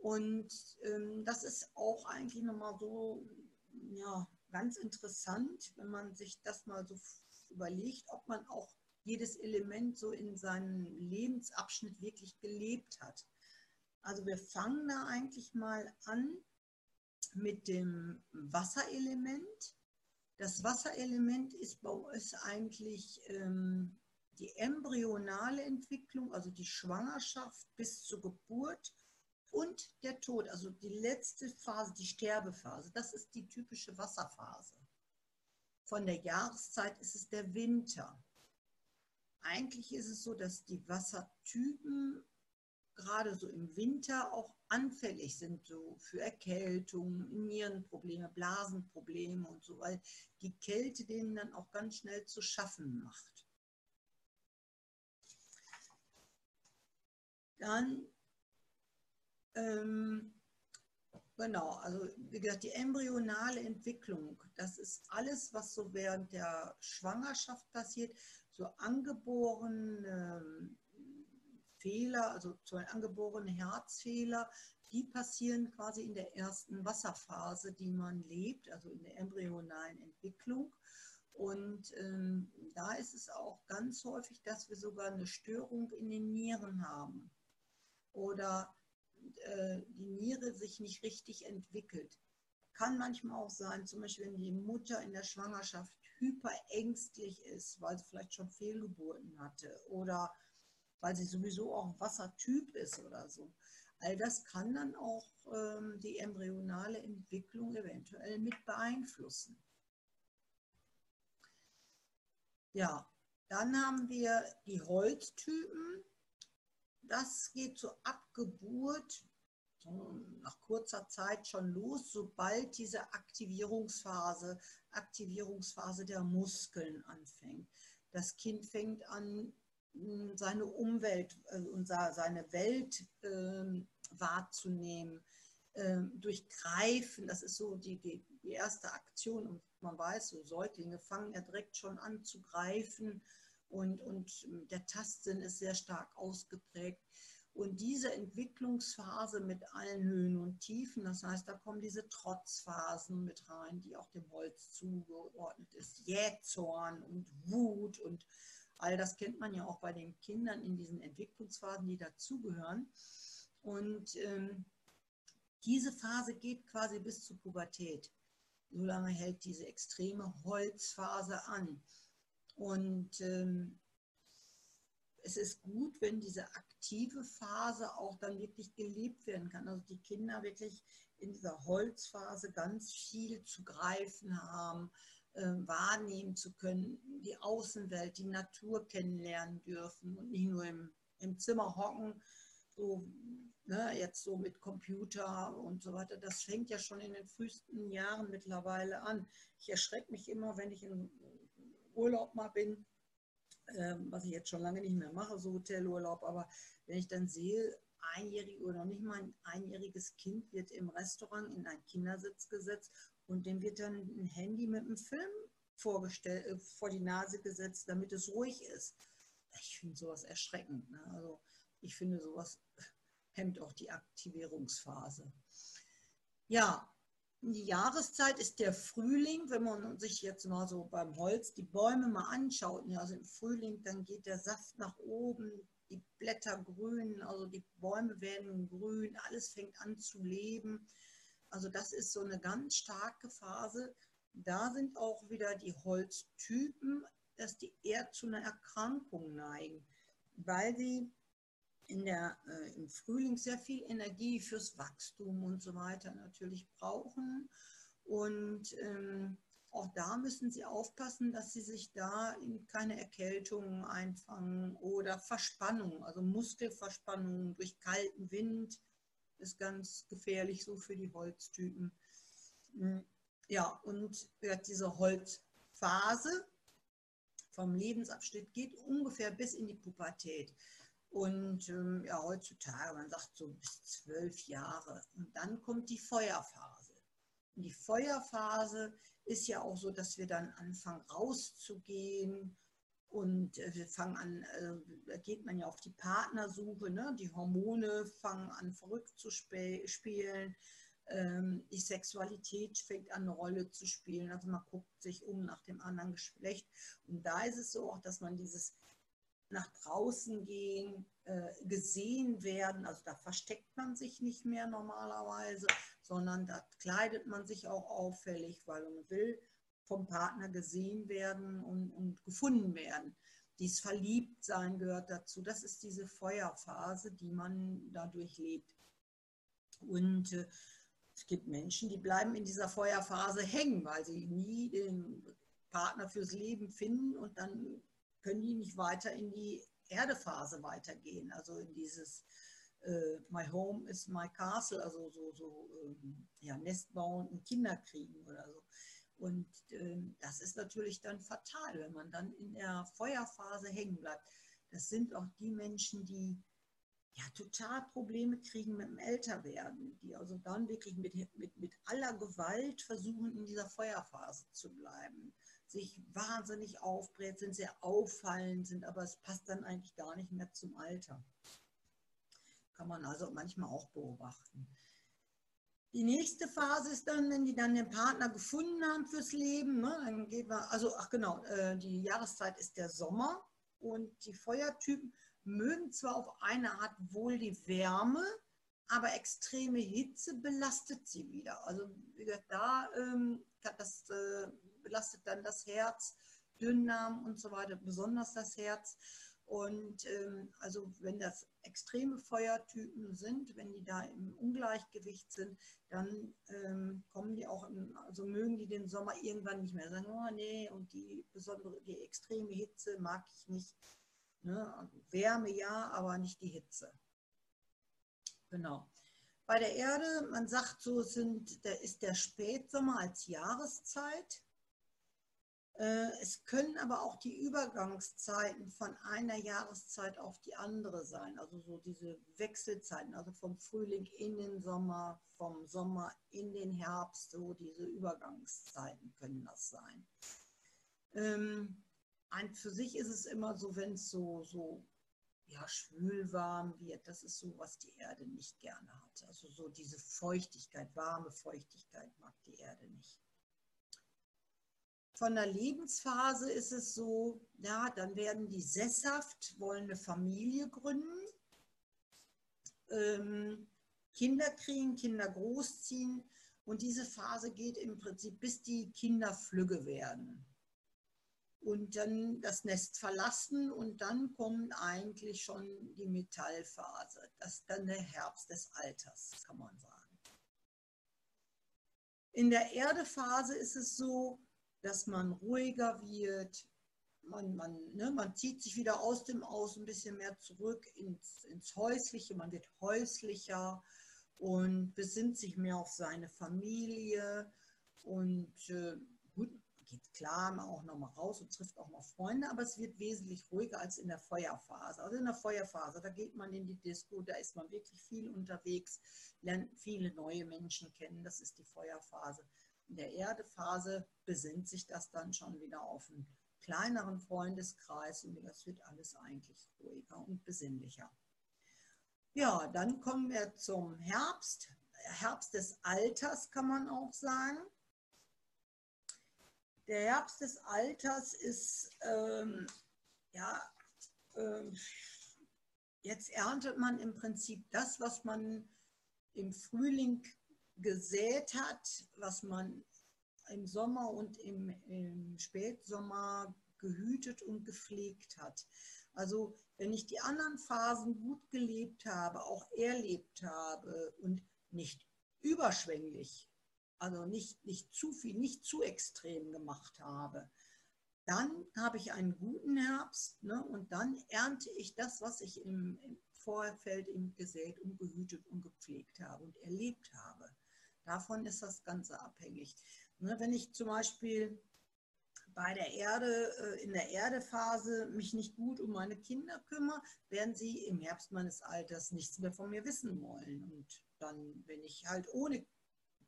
Und ähm, das ist auch eigentlich nochmal so ja, ganz interessant, wenn man sich das mal so überlegt, ob man auch jedes Element so in seinem Lebensabschnitt wirklich gelebt hat. Also wir fangen da eigentlich mal an mit dem Wasserelement. Das Wasserelement ist bei uns eigentlich ähm, die embryonale Entwicklung, also die Schwangerschaft bis zur Geburt und der Tod, also die letzte Phase, die Sterbephase. Das ist die typische Wasserphase. Von der Jahreszeit ist es der Winter. Eigentlich ist es so, dass die Wassertypen gerade so im Winter auch anfällig sind so für Erkältung, Nierenprobleme, Blasenprobleme und so, weil die Kälte denen dann auch ganz schnell zu schaffen macht. Dann ähm, Genau, also wie gesagt, die embryonale Entwicklung, das ist alles, was so während der Schwangerschaft passiert, so angeborene Fehler, also so angeborene Herzfehler, die passieren quasi in der ersten Wasserphase, die man lebt, also in der embryonalen Entwicklung. Und ähm, da ist es auch ganz häufig, dass wir sogar eine Störung in den Nieren haben oder äh, die Niere sich nicht richtig entwickelt. Kann manchmal auch sein, zum Beispiel wenn die Mutter in der Schwangerschaft hyperängstlich ist, weil sie vielleicht schon Fehlgeburten hatte oder weil sie sowieso auch Wassertyp ist oder so. All das kann dann auch ähm, die embryonale Entwicklung eventuell mit beeinflussen. Ja, dann haben wir die Holztypen. Das geht so ab Geburt nach kurzer Zeit schon los, sobald diese Aktivierungsphase, Aktivierungsphase der Muskeln anfängt. Das Kind fängt an, seine Umwelt äh, und seine Welt äh, wahrzunehmen, äh, durch Greifen. Das ist so die, die, die, erste Aktion. Und man weiß, so Säuglinge fangen ja direkt schon an zu greifen und, und der Tastsinn ist sehr stark ausgeprägt. Und diese Entwicklungsphase mit allen Höhen und Tiefen, das heißt, da kommen diese Trotzphasen mit rein, die auch dem Holz zugeordnet ist. Jähzorn und Wut und all das kennt man ja auch bei den Kindern in diesen Entwicklungsphasen, die dazugehören. Und ähm, diese Phase geht quasi bis zur Pubertät. so lange hält diese extreme Holzphase an. Und ähm, es ist gut, wenn diese aktive Phase auch dann wirklich gelebt werden kann. Also die Kinder wirklich in dieser Holzphase ganz viel zu greifen haben, äh, wahrnehmen zu können, die Außenwelt, die Natur kennenlernen dürfen und nicht nur im, im Zimmer hocken, so ne, jetzt so mit Computer und so weiter. Das fängt ja schon in den frühesten Jahren mittlerweile an. Ich erschrecke mich immer, wenn ich im Urlaub mal bin, ähm, was ich jetzt schon lange nicht mehr mache, so Hotelurlaub, aber wenn ich dann sehe, einjährige oder noch nicht mal ein einjähriges Kind wird im Restaurant in einen Kindersitz gesetzt und dem wird dann ein Handy mit einem Film vorgestellt, äh, vor die Nase gesetzt, damit es ruhig ist. Ich finde sowas erschreckend. Ne? Also ich finde sowas hemmt auch die Aktivierungsphase. Ja, die Jahreszeit ist der Frühling, wenn man sich jetzt mal so beim Holz die Bäume mal anschaut. Also im Frühling, dann geht der Saft nach oben, die Blätter grün, also die Bäume werden grün, alles fängt an zu leben. Also das ist so eine ganz starke Phase. Da sind auch wieder die Holztypen, dass die eher zu einer Erkrankung neigen, weil sie in der, äh, im Frühling sehr viel Energie fürs Wachstum und so weiter natürlich brauchen. Und ähm, auch da müssen Sie aufpassen, dass Sie sich da in keine Erkältungen einfangen oder Verspannungen, also Muskelverspannungen durch kalten Wind ist ganz gefährlich so für die Holztypen. Hm, ja, und diese Holzphase vom Lebensabschnitt geht ungefähr bis in die Pubertät. Und ähm, ja, heutzutage, man sagt so bis zwölf Jahre. Und dann kommt die Feuerphase. Und die Feuerphase ist ja auch so, dass wir dann anfangen rauszugehen und äh, wir fangen an, äh, da geht man ja auf die Partnersuche, ne? die Hormone fangen an verrückt zu sp spielen, ähm, die Sexualität fängt an eine Rolle zu spielen, also man guckt sich um nach dem anderen Geschlecht. Und da ist es so auch, dass man dieses nach draußen gehen, äh, gesehen werden. Also da versteckt man sich nicht mehr normalerweise, sondern da kleidet man sich auch auffällig, weil man will vom Partner gesehen werden und, und gefunden werden. Dies Verliebtsein gehört dazu. Das ist diese Feuerphase, die man dadurch lebt. Und äh, es gibt Menschen, die bleiben in dieser Feuerphase hängen, weil sie nie den Partner fürs Leben finden und dann können die nicht weiter in die Erdephase weitergehen, also in dieses äh, My Home is my Castle, also so, so ähm, ja, Nest bauen und Kinder kriegen oder so. Und ähm, das ist natürlich dann fatal, wenn man dann in der Feuerphase hängen bleibt. Das sind auch die Menschen, die ja total Probleme kriegen mit dem Älterwerden, die also dann wirklich mit, mit, mit aller Gewalt versuchen, in dieser Feuerphase zu bleiben sich wahnsinnig aufbrezeln, sehr auffallend sind, aber es passt dann eigentlich gar nicht mehr zum Alter. Kann man also manchmal auch beobachten. Die nächste Phase ist dann, wenn die dann den Partner gefunden haben fürs Leben, ne, dann geht man, also ach genau, äh, die Jahreszeit ist der Sommer und die Feuertypen mögen zwar auf eine Art wohl die Wärme, aber extreme Hitze belastet sie wieder. Also wie gesagt, da ähm, das äh, belastet dann das Herz, Dünndarm und so weiter, besonders das Herz. Und ähm, also wenn das extreme Feuertypen sind, wenn die da im Ungleichgewicht sind, dann ähm, kommen die auch, in, also mögen die den Sommer irgendwann nicht mehr sagen, oh nee, und die besondere, die extreme Hitze mag ich nicht. Ne? Wärme ja, aber nicht die Hitze. Genau. Bei der Erde, man sagt so, sind, der ist der Spätsommer als Jahreszeit. Äh, es können aber auch die Übergangszeiten von einer Jahreszeit auf die andere sein, also so diese Wechselzeiten, also vom Frühling in den Sommer, vom Sommer in den Herbst, so diese Übergangszeiten können das sein. Ähm, für sich ist es immer so, wenn es so, so ja, schwülwarm wird, das ist so, was die Erde nicht gerne hat. Also so diese Feuchtigkeit, warme Feuchtigkeit mag die Erde nicht von der Lebensphase ist es so, ja, dann werden die sesshaft, wollen eine Familie gründen, ähm, Kinder kriegen, Kinder großziehen Und diese Phase geht im Prinzip, bis die Kinder flügge werden und dann das Nest verlassen und dann kommt eigentlich schon die Metallphase. Das ist dann der Herbst des Alters, kann man sagen. In der Erdephase ist es so, dass man ruhiger wird, man, man, ne, man zieht sich wieder aus dem Aus ein bisschen mehr zurück ins, ins Häusliche, man wird häuslicher und besinnt sich mehr auf seine Familie und äh, gut, geht klar auch nochmal raus und trifft auch mal Freunde, aber es wird wesentlich ruhiger als in der Feuerphase. Also in der Feuerphase, da geht man in die Disco, da ist man wirklich viel unterwegs, lernt viele neue Menschen kennen, das ist die Feuerphase. In der Erdephase besinnt sich das dann schon wieder auf einen kleineren Freundeskreis und das wird alles eigentlich ruhiger und besinnlicher. Ja, dann kommen wir zum Herbst. Herbst des Alters kann man auch sagen. Der Herbst des Alters ist, ähm, ja, ähm, jetzt erntet man im Prinzip das, was man im Frühling gesät hat, was man im Sommer und im, im Spätsommer gehütet und gepflegt hat. Also wenn ich die anderen Phasen gut gelebt habe, auch erlebt habe und nicht überschwänglich, also nicht, nicht zu viel, nicht zu extrem gemacht habe, dann habe ich einen guten Herbst ne, und dann ernte ich das, was ich im, im Vorfeld im gesät und gehütet und gepflegt habe und erlebt habe. Davon ist das Ganze abhängig. Ne, wenn ich zum Beispiel bei der Erde, äh, in der Erdephase mich nicht gut um meine Kinder kümmere, werden sie im Herbst meines Alters nichts mehr von mir wissen wollen. Und dann bin ich halt ohne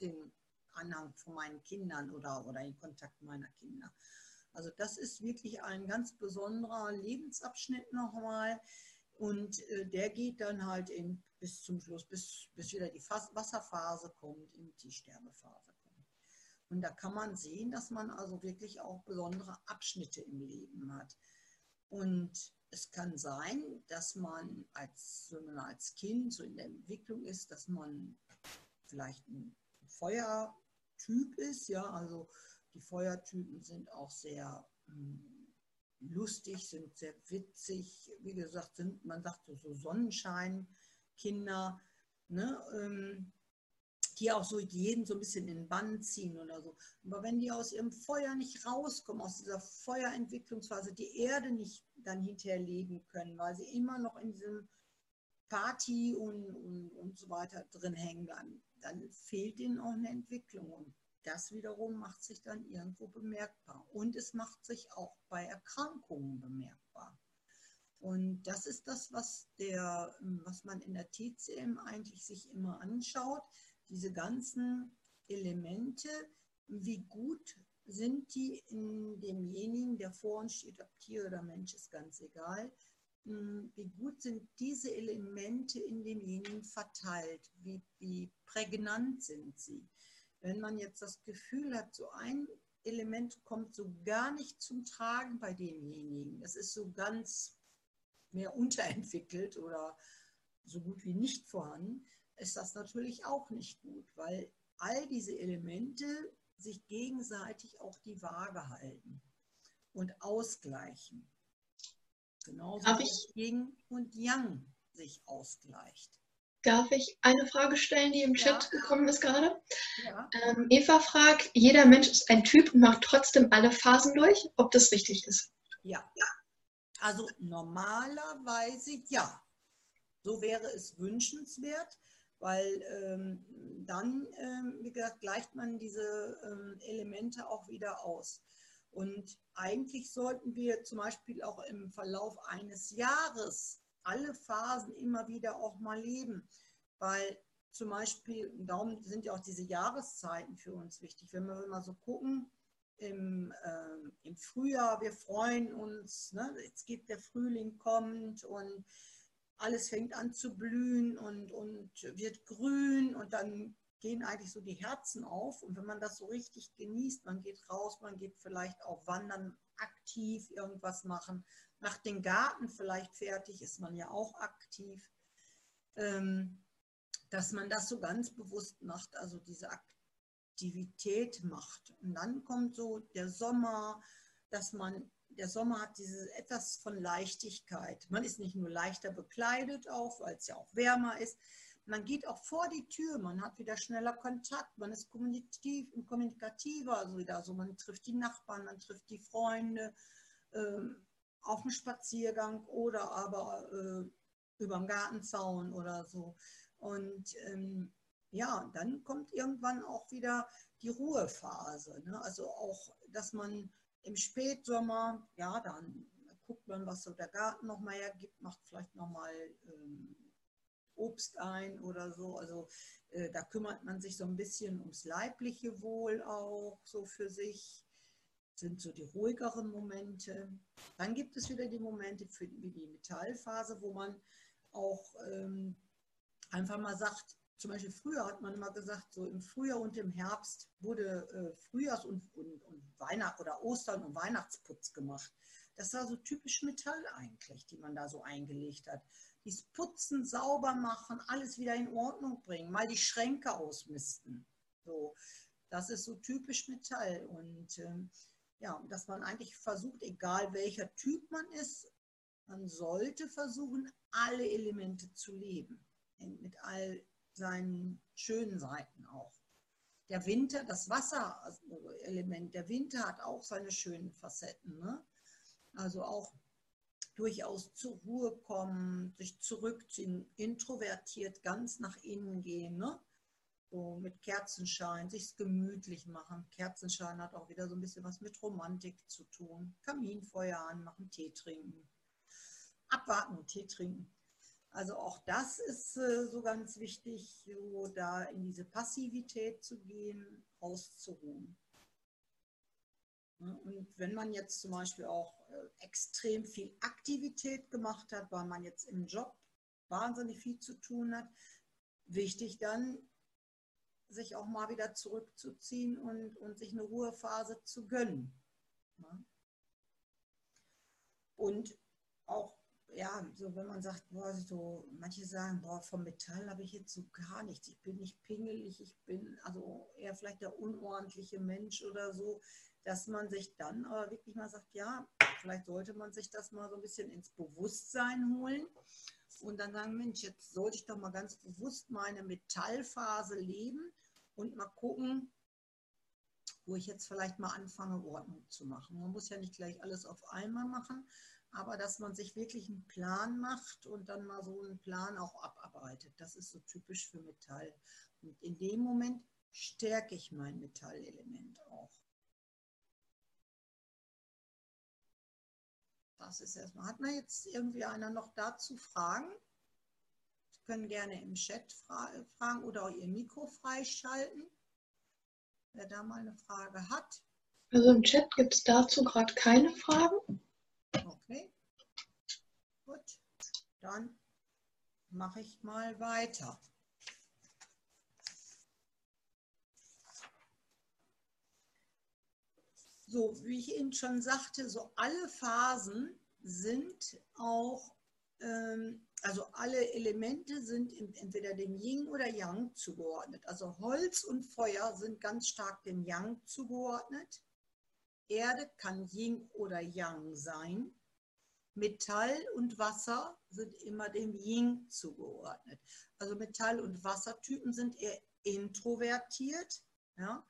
den Anhang von meinen Kindern oder, oder den Kontakt meiner Kinder. Also das ist wirklich ein ganz besonderer Lebensabschnitt nochmal. Und äh, der geht dann halt in, bis zum Schluss, bis, bis wieder die Wasserphase kommt, in die Sterbephase kommt. Und da kann man sehen, dass man also wirklich auch besondere Abschnitte im Leben hat. Und es kann sein, dass man als, wenn man als Kind so in der Entwicklung ist, dass man vielleicht ein Feuertyp ist, ja, also die Feuertypen sind auch sehr hm, lustig, sind sehr witzig. Wie gesagt, sind, man sagt so Sonnenscheinkinder, ne, ähm, die auch so jeden so ein bisschen in den Bann ziehen oder so. Aber wenn die aus ihrem Feuer nicht rauskommen, aus dieser Feuerentwicklungsphase, die Erde nicht dann hinterher leben können, weil sie immer noch in diesem Party und, und, und so weiter drin hängen, dann, dann fehlt ihnen auch eine Entwicklung. Und das wiederum macht sich dann irgendwo bemerkbar. Und es macht sich auch bei Erkrankungen bemerkbar. Und das ist das, was, der, was man in der TCM eigentlich sich immer anschaut. Diese ganzen Elemente, wie gut sind die in demjenigen, der vor uns steht, ob Tier oder Mensch, ist ganz egal. Wie gut sind diese Elemente in demjenigen verteilt? Wie, wie prägnant sind sie? Wenn man jetzt das Gefühl hat, so ein Element kommt so gar nicht zum Tragen bei demjenigen, das ist so ganz mehr [laughs] unterentwickelt oder so gut wie nicht vorhanden, ist das natürlich auch nicht gut, weil all diese Elemente sich gegenseitig auch die Waage halten und ausgleichen. Genauso wie Yin und Yang sich ausgleicht. Darf ich eine Frage stellen, die im Chat ja. gekommen ist gerade? Ja. Ähm, Eva fragt, jeder Mensch ist ein Typ und macht trotzdem alle Phasen durch, ob das richtig ist. Ja, also normalerweise ja. So wäre es wünschenswert, weil ähm, dann, ähm, wie gesagt, gleicht man diese ähm, Elemente auch wieder aus. Und eigentlich sollten wir zum Beispiel auch im Verlauf eines Jahres alle Phasen immer wieder auch mal leben. Weil zum Beispiel, darum sind ja auch diese Jahreszeiten für uns wichtig. Wenn wir mal so gucken, im, äh, im Frühjahr, wir freuen uns, ne? jetzt geht der Frühling kommt und alles fängt an zu blühen und, und wird grün und dann gehen eigentlich so die Herzen auf. Und wenn man das so richtig genießt, man geht raus, man geht vielleicht auch wandern, aktiv irgendwas machen, macht den Garten vielleicht fertig, ist man ja auch aktiv, ähm, dass man das so ganz bewusst macht, also diese Aktivität macht. Und dann kommt so der Sommer, dass man, der Sommer hat diese etwas von Leichtigkeit. Man ist nicht nur leichter bekleidet auch, weil es ja auch wärmer ist. Man geht auch vor die Tür, man hat wieder schneller Kontakt, man ist kommunikativ, kommunikativer, also wieder so, man trifft die Nachbarn, man trifft die Freunde ähm, auf dem Spaziergang oder aber äh, über dem Gartenzaun oder so. Und ähm, ja, dann kommt irgendwann auch wieder die Ruhephase. Ne? Also auch, dass man im Spätsommer, ja, dann guckt man, was so der Garten nochmal hergibt, macht vielleicht nochmal ähm, Obst ein oder so. Also äh, da kümmert man sich so ein bisschen ums leibliche Wohl auch so für sich. Das sind so die ruhigeren Momente. Dann gibt es wieder die Momente für, wie die Metallphase, wo man auch ähm, einfach mal sagt, zum Beispiel früher hat man immer gesagt, so im Frühjahr und im Herbst wurde äh, Frühjahrs- und, und, und Weihnacht oder Ostern und Weihnachtsputz gemacht. Das war so typisch Metall eigentlich, die man da so eingelegt hat dies Putzen, sauber machen, alles wieder in Ordnung bringen, mal die Schränke ausmisten. So, das ist so typisch Metall. Und ähm, ja, dass man eigentlich versucht, egal welcher Typ man ist, man sollte versuchen, alle Elemente zu leben. Mit all seinen schönen Seiten auch. Der Winter, das Wasserelement, der Winter hat auch seine schönen Facetten. Ne? Also auch durchaus zur Ruhe kommen, sich zurückziehen, introvertiert ganz nach innen gehen, ne? so mit Kerzenschein, sich gemütlich machen. Kerzenschein hat auch wieder so ein bisschen was mit Romantik zu tun. Kaminfeuer anmachen, Tee trinken. Abwarten und Tee trinken. Also auch das ist äh, so ganz wichtig, so da in diese Passivität zu gehen, auszuruhen. Und wenn man jetzt zum Beispiel auch äh, extrem viel Aktivität gemacht hat, weil man jetzt im Job wahnsinnig viel zu tun hat, wichtig dann, sich auch mal wieder zurückzuziehen und, und sich eine Ruhephase zu gönnen. Und auch, ja, so wenn man sagt, boah, so, manche sagen, boah, vom Metall habe ich jetzt so gar nichts. Ich bin nicht pingelig, ich bin also eher vielleicht der unordentliche Mensch oder so dass man sich dann aber wirklich mal sagt, ja, vielleicht sollte man sich das mal so ein bisschen ins Bewusstsein holen und dann sagen, Mensch, jetzt sollte ich doch mal ganz bewusst meine Metallphase leben und mal gucken, wo ich jetzt vielleicht mal anfange, Ordnung zu machen. Man muss ja nicht gleich alles auf einmal machen, aber dass man sich wirklich einen Plan macht und dann mal so einen Plan auch abarbeitet. Das ist so typisch für Metall. Und in dem Moment stärke ich mein Metallelement auch. Das ist erstmal. Hat man jetzt irgendwie einer noch dazu Fragen? Sie können gerne im Chat fra fragen oder auch Ihr Mikro freischalten, wer da mal eine Frage hat. Also im Chat gibt es dazu gerade keine Fragen. Okay. Gut. Dann mache ich mal weiter. So, wie ich Ihnen schon sagte, so alle Phasen sind auch, ähm, also alle Elemente sind entweder dem Yin oder Yang zugeordnet. Also Holz und Feuer sind ganz stark dem Yang zugeordnet. Erde kann Yin oder Yang sein. Metall und Wasser sind immer dem Yin zugeordnet. Also Metall- und Wassertypen sind eher introvertiert. Ja?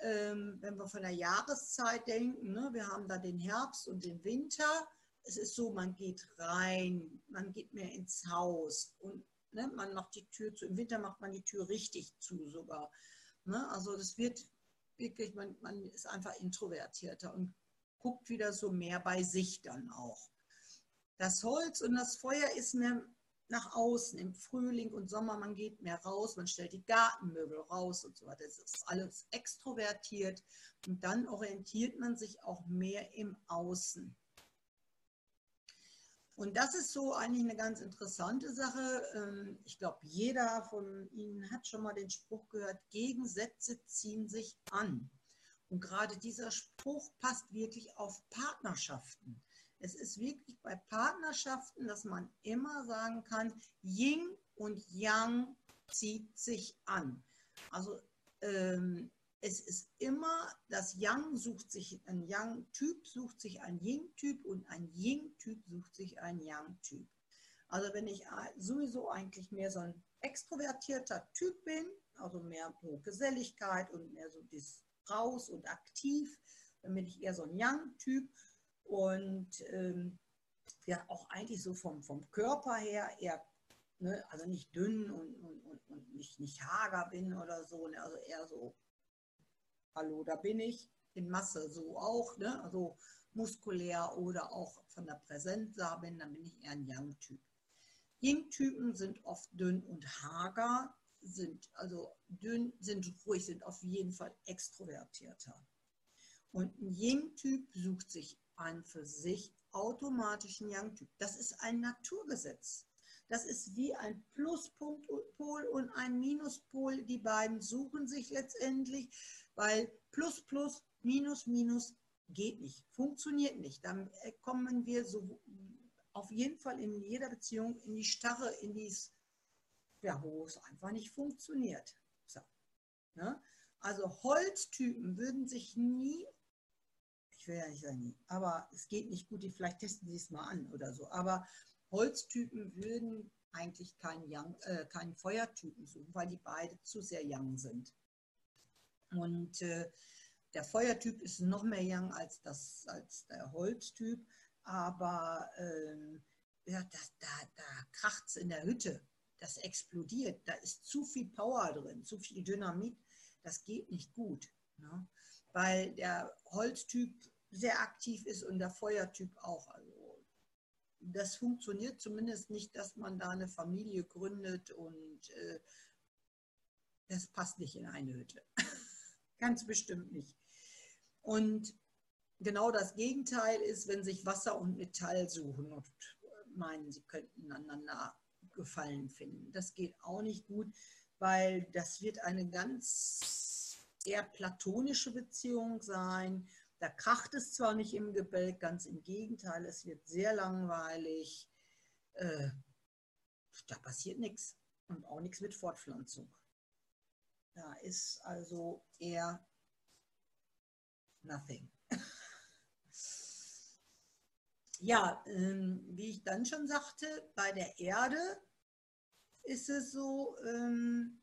ähm, wenn wir von der Jahreszeit denken, ne, wir haben da den Herbst und den Winter. Es ist so, man geht rein, man geht mehr ins Haus und ne, man macht die Tür zu. Im Winter macht man die Tür richtig zu sogar. Ne? Also das wird wirklich, man, man ist einfach introvertierter und guckt wieder so mehr bei sich dann auch. Das Holz und das Feuer ist mehr nach außen im Frühling und Sommer, man geht mehr raus, man stellt die Gartenmöbel raus und so weiter. Das ist alles extrovertiert und dann orientiert man sich auch mehr im Außen. Und das ist so eigentlich eine ganz interessante Sache. Ähm, ich glaube, jeder von Ihnen hat schon mal den Spruch gehört, Gegensätze ziehen sich an. Und gerade dieser Spruch passt wirklich auf Partnerschaften. Es ist wirklich bei Partnerschaften, dass man immer sagen kann, Yin und Yang zieht sich an. Also ähm, es ist immer, das Yang sucht sich, ein Yang-Typ sucht sich ein Yin-Typ und ein Yin-Typ sucht sich ein Yang-Typ. Also wenn ich sowieso eigentlich mehr so ein extrovertierter Typ bin, also mehr so Geselligkeit und mehr so das raus und aktiv, dann bin ich eher so ein Yang-Typ und ähm, ja auch eigentlich so vom, vom Körper her eher, ne, also nicht dünn und, und, und, und nicht, nicht hager bin oder so, ne, also eher so hallo, da bin ich, in Masse so auch, ne? also muskulär oder auch von der Präsenz da bin, dann bin ich eher ein Yang-Typ. Yin-Typen sind oft dünn und hager, sind also dünn, sind ruhig, sind auf jeden Fall extrovertierter. Und ein Yin-Typ sucht sich an für sich automatisch einen Yang-Typ. Das ist ein Naturgesetz. Das ist wie ein Pluspol und ein Minuspol. Die beiden suchen sich letztendlich weil plus plus minus minus geht nicht, funktioniert nicht. Dann kommen wir so auf jeden Fall in jeder Beziehung in die Starre, in dies, ja, wo es einfach nicht funktioniert. So, ne? Also Holztypen würden sich nie, ich will ja nicht sagen aber es geht nicht gut, vielleicht testen sie es mal an oder so, aber Holztypen würden eigentlich keinen, Young, äh, keinen Feuertypen suchen, weil die beide zu sehr young sind. Und äh, der Feuertyp ist noch mehr Young als, das, als der Holztyp, aber ähm, ja, das, da, da kracht es in der Hütte, das explodiert, da ist zu viel Power drin, zu viel Dynamit, das geht nicht gut. Ne? Weil der Holztyp sehr aktiv ist und der Feuertyp auch. Also das funktioniert zumindest nicht, dass man da eine Familie gründet und äh, das passt nicht in eine Hütte. [laughs] Ganz bestimmt nicht. Und genau das Gegenteil ist, wenn sich Wasser und Metall suchen und meinen, sie könnten einander Gefallen finden. Das geht auch nicht gut, weil das wird eine ganz eher platonische Beziehung sein. Da kracht es zwar nicht im Gebälk, ganz im Gegenteil, es wird sehr langweilig. Äh, da passiert nichts und auch nichts mit Fortpflanzung. Da ist also eher nothing. [laughs] ja, ähm, wie ich dann schon sagte, bei der Erde ist es so, ähm,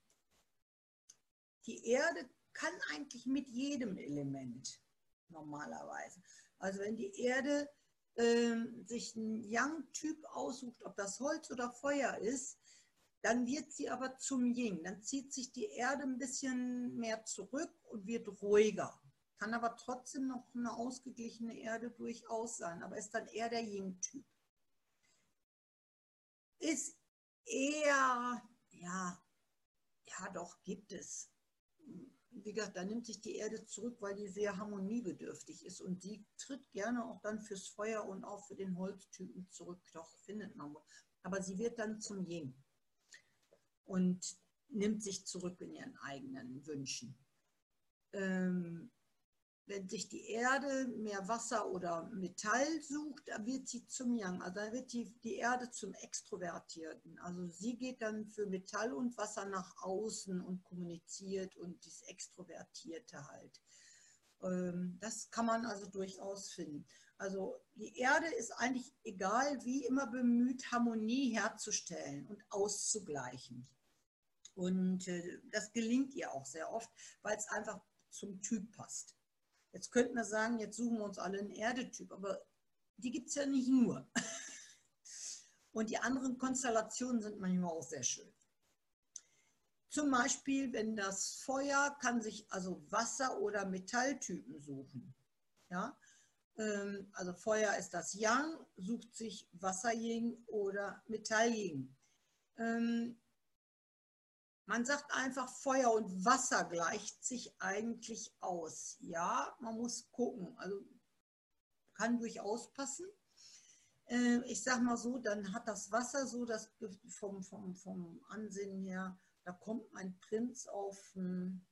die Erde kann eigentlich mit jedem Element normalerweise. Also wenn die Erde ähm, sich einen Yang-Typ aussucht, ob das Holz oder Feuer ist, dann wird sie aber zum Yin. Dann zieht sich die Erde ein bisschen mehr zurück und wird ruhiger. Kann aber trotzdem noch eine ausgeglichene Erde durchaus sein, aber ist dann eher der Yin-Typ. Ist eher, ja, ja doch, gibt es. Wie gesagt, da nimmt sich die Erde zurück, weil die sehr harmoniebedürftig ist und die tritt gerne auch dann fürs Feuer und auch für den Holztypen zurück. Doch, findet man. Aber sie wird dann zum Yin und nimmt sich zurück in ihren eigenen Wünschen. Ähm, wenn sich die Erde mehr Wasser oder Metall sucht, dann wird sie zum Yang, also dann wird die, die Erde zum Extrovertierten. Also sie geht dann für Metall und Wasser nach außen und kommuniziert und das Extrovertierte halt. Ähm, das kann man also durchaus finden. Also die Erde ist eigentlich egal wie immer bemüht, Harmonie herzustellen und auszugleichen. Und äh, das gelingt ihr auch sehr oft, weil es einfach zum Typ passt. Jetzt könnten wir sagen, jetzt suchen wir uns alle einen Erdetyp, aber die gibt es ja nicht nur. [laughs] Und die anderen Konstellationen sind manchmal auch sehr schön. Zum Beispiel, wenn das Feuer kann sich also Wasser- oder Metalltypen suchen. Ja? Ähm, also Feuer ist das Yang, sucht sich Wasser-Yin oder Metall-Yin. Ähm, man sagt einfach, Feuer und Wasser gleicht sich eigentlich aus. Ja, man muss gucken. Also kann durchaus passen. Äh, ich sage mal so, dann hat das Wasser so, das vom, vom, vom Ansehen her, da kommt ein Prinz auf einen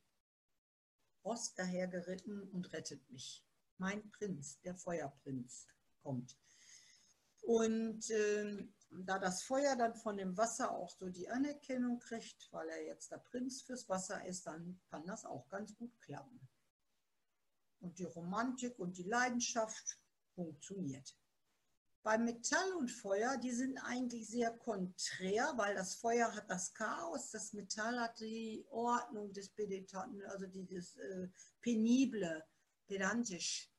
Ross dahergeritten und rettet mich. Mein Prinz, der Feuerprinz, kommt. Und äh, da das Feuer dann von dem Wasser auch so die Anerkennung kriegt, weil er jetzt der Prinz fürs Wasser ist, dann kann das auch ganz gut klappen. Und die Romantik und die Leidenschaft funktioniert. Bei Metall und Feuer, die sind eigentlich sehr konträr, weil das Feuer hat das Chaos, das Metall hat die Ordnung des Pedanten, also dieses äh, penible, pedantisch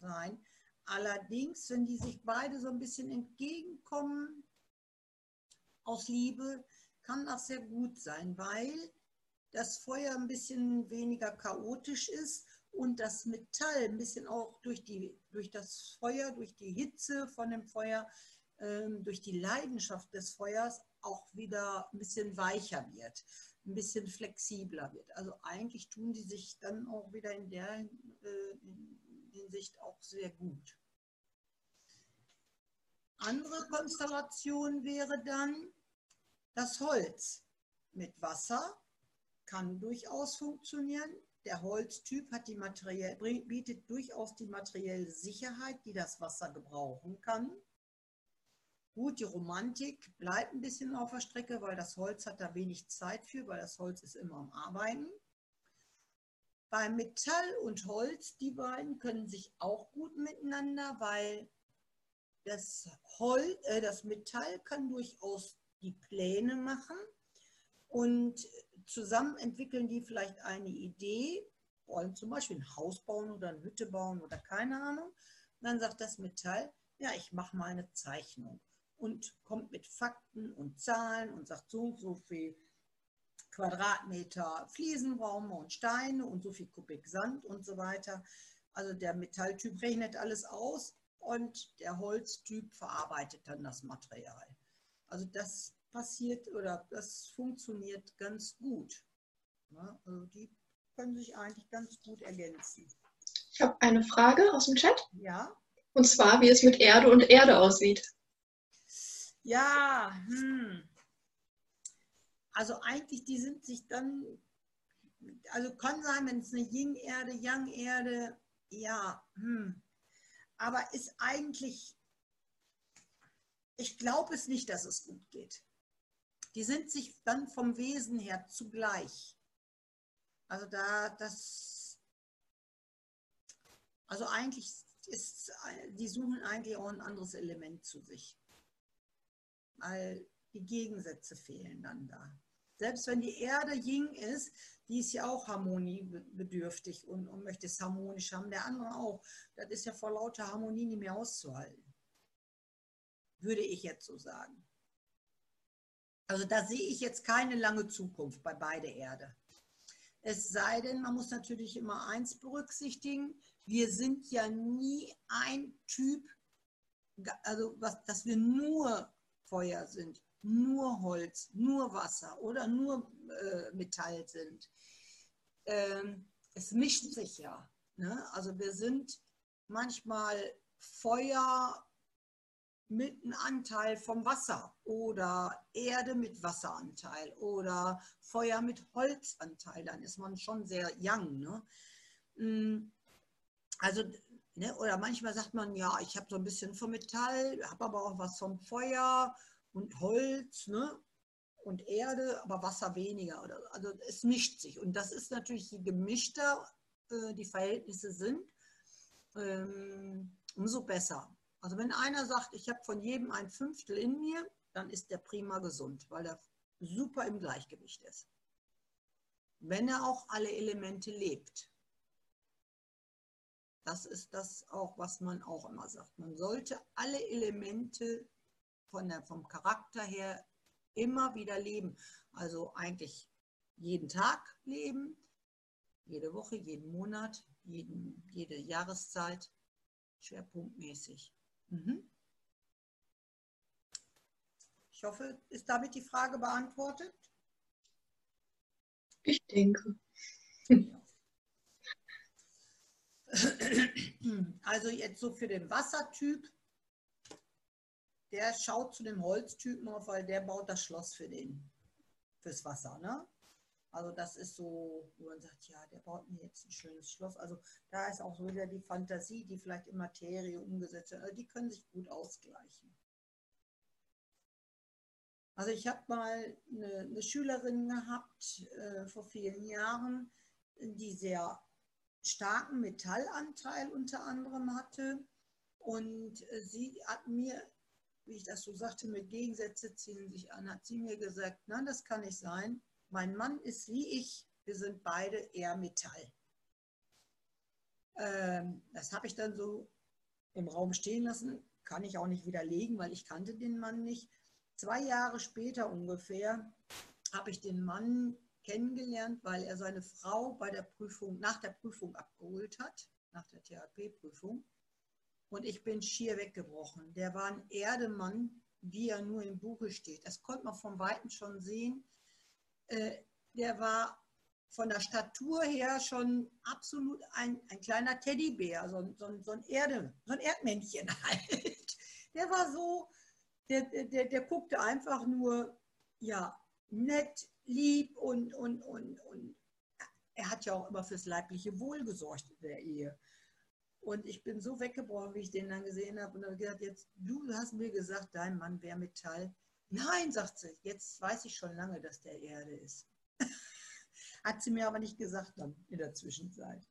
sein. Allerdings, wenn die sich beide so ein bisschen entgegenkommen aus Liebe, kann das sehr gut sein, weil das Feuer ein bisschen weniger chaotisch ist und das Metall ein bisschen auch durch, die, durch das Feuer, durch die Hitze von dem Feuer, ähm, durch die Leidenschaft des Feuers auch wieder ein bisschen weicher wird, ein bisschen flexibler wird. Also eigentlich tun die sich dann auch wieder in der äh, Hinsicht auch sehr gut. Andere Konstellation wäre dann das Holz mit Wasser, kann durchaus funktionieren. Der Holztyp hat die materiell, bietet durchaus die materielle Sicherheit, die das Wasser gebrauchen kann. Gut, die Romantik bleibt ein bisschen auf der Strecke, weil das Holz hat da wenig Zeit für, weil das Holz ist immer am Arbeiten. Bei Metall und Holz, die beiden können sich auch gut miteinander, weil das, Holz, äh, das Metall kann durchaus die Pläne machen und zusammen entwickeln die vielleicht eine Idee, wollen zum Beispiel ein Haus bauen oder eine Hütte bauen oder keine Ahnung. Und dann sagt das Metall, ja, ich mache mal eine Zeichnung und kommt mit Fakten und Zahlen und sagt so und so viel Quadratmeter Fliesenraum und Steine und so viel Kubik Sand und so weiter. Also der Metalltyp rechnet alles aus und der Holztyp verarbeitet dann das Material. Also das passiert oder das funktioniert ganz gut. Ja, also die können sich eigentlich ganz gut ergänzen. Ich habe eine Frage aus dem Chat. Ja. Und zwar, wie es mit Erde und Erde aussieht. Ja, hm. also eigentlich, die sind sich dann, also kann sein, wenn es eine Yin-Erde, Yang-Erde, ja, hm. aber ist eigentlich, ich glaube es nicht, dass es gut geht. Die sind sich dann vom Wesen her zugleich. Also da, das, also eigentlich ist, die suchen eigentlich auch ein anderes Element zu sich. Weil die Gegensätze fehlen dann da. Selbst wenn die Erde Ying ist, die ist ja auch harmoniebedürftig und, und möchte es harmonisch haben. Der andere auch. Das ist ja vor lauter Harmonie nicht mehr auszuhalten. Würde ich jetzt so sagen. Also da sehe ich jetzt keine lange Zukunft bei beide Erde. Es sei denn, man muss natürlich immer eins berücksichtigen, wir sind ja nie ein Typ, also was, dass wir nur Feuer sind, nur Holz, nur Wasser oder nur äh, Metall sind. Ähm, es mischt sich ja. Ne? Also wir sind manchmal Feuer mit einem Anteil vom Wasser oder Erde mit Wasseranteil oder Feuer mit Holzanteil, dann ist man schon sehr young. Ne? Mm, also, ne, oder manchmal sagt man, ja, ich habe so ein bisschen vom Metall, habe aber auch was vom Feuer und Holz ne? und Erde, aber Wasser weniger. Also es mischt sich. Und das ist natürlich, je gemischter äh, die Verhältnisse sind, ähm, umso besser. Also wenn einer sagt, ich habe von jedem ein Fünftel in mir, dann ist der prima gesund, weil er super im Gleichgewicht ist. Wenn er auch alle Elemente lebt. Das ist das auch, was man auch immer sagt. Man sollte alle Elemente von der, vom Charakter her immer wieder leben. Also eigentlich jeden Tag leben, jede Woche, jeden Monat, jeden, jede Jahreszeit, schwerpunktmäßig. Mhm. Ich hoffe, ist damit die Frage beantwortet? Ich denke. [laughs] Also jetzt so für den Wassertyp, der schaut zu dem Holztypen auf, weil der baut das Schloss für den, fürs Wasser. Ne? Also das ist so, wo man sagt, ja, der baut mir jetzt ein schönes Schloss. Also da ist auch so wieder die Fantasie, die vielleicht in Materie umgesetzt wird. Also die können sich gut ausgleichen. Also ich habe mal eine, eine, Schülerin gehabt äh, vor vielen Jahren, die sehr starken Metallanteil unter anderem hatte. Und äh, sie hat mir, wie ich das so sagte, mit Gegensätze ziehen sich an, hat sie mir gesagt, nein, das kann nicht sein. Mein Mann ist wie ich, wir sind beide eher Metall. Ähm, das habe ich dann so im Raum stehen lassen, kann ich auch nicht widerlegen, weil ich kannte den Mann nicht. Zwei Jahre später ungefähr habe ich den Mann kennengelernt, weil er seine Frau bei der Prüfung, nach der Prüfung abgeholt hat, nach der THP-Prüfung. Und ich bin schier weggebrochen. Der war ein Erdemann, wie er nur im Buche steht. Das konnte man von Weitem schon sehen. Äh, der war von der Statur her schon absolut ein, ein kleiner Teddybär, so, so, so, ein Erde, so ein Erdmännchen [laughs] halt. Der war so, der, der, der guckte einfach nur, ja, nett, lieb und, und, und, und er hat ja auch immer fürs leibliche Wohl gesorgt in der Ehe. Und ich bin so weggebrochen, wie ich den dann gesehen habe. Und habe gesagt, jetzt, du hast mir gesagt, dein Mann wäre Metall. Nein, sagt sie, jetzt weiß ich schon lange, dass der Erde ist. [laughs] Hat sie mir aber nicht gesagt dann in der Zwischenzeit.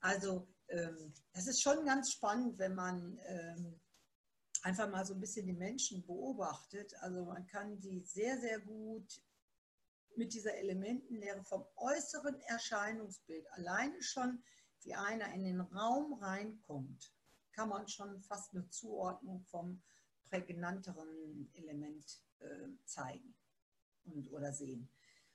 Also ähm, das ist schon ganz spannend, wenn man ähm, einfach mal so ein bisschen die Menschen beobachtet. Also man kann die sehr, sehr gut mit dieser Elementenlehre vom äußeren Erscheinungsbild alleine schon, wie einer in den Raum reinkommt, kann man schon fast eine Zuordnung vom prägnanteren Element äh, zeigen und, oder sehen.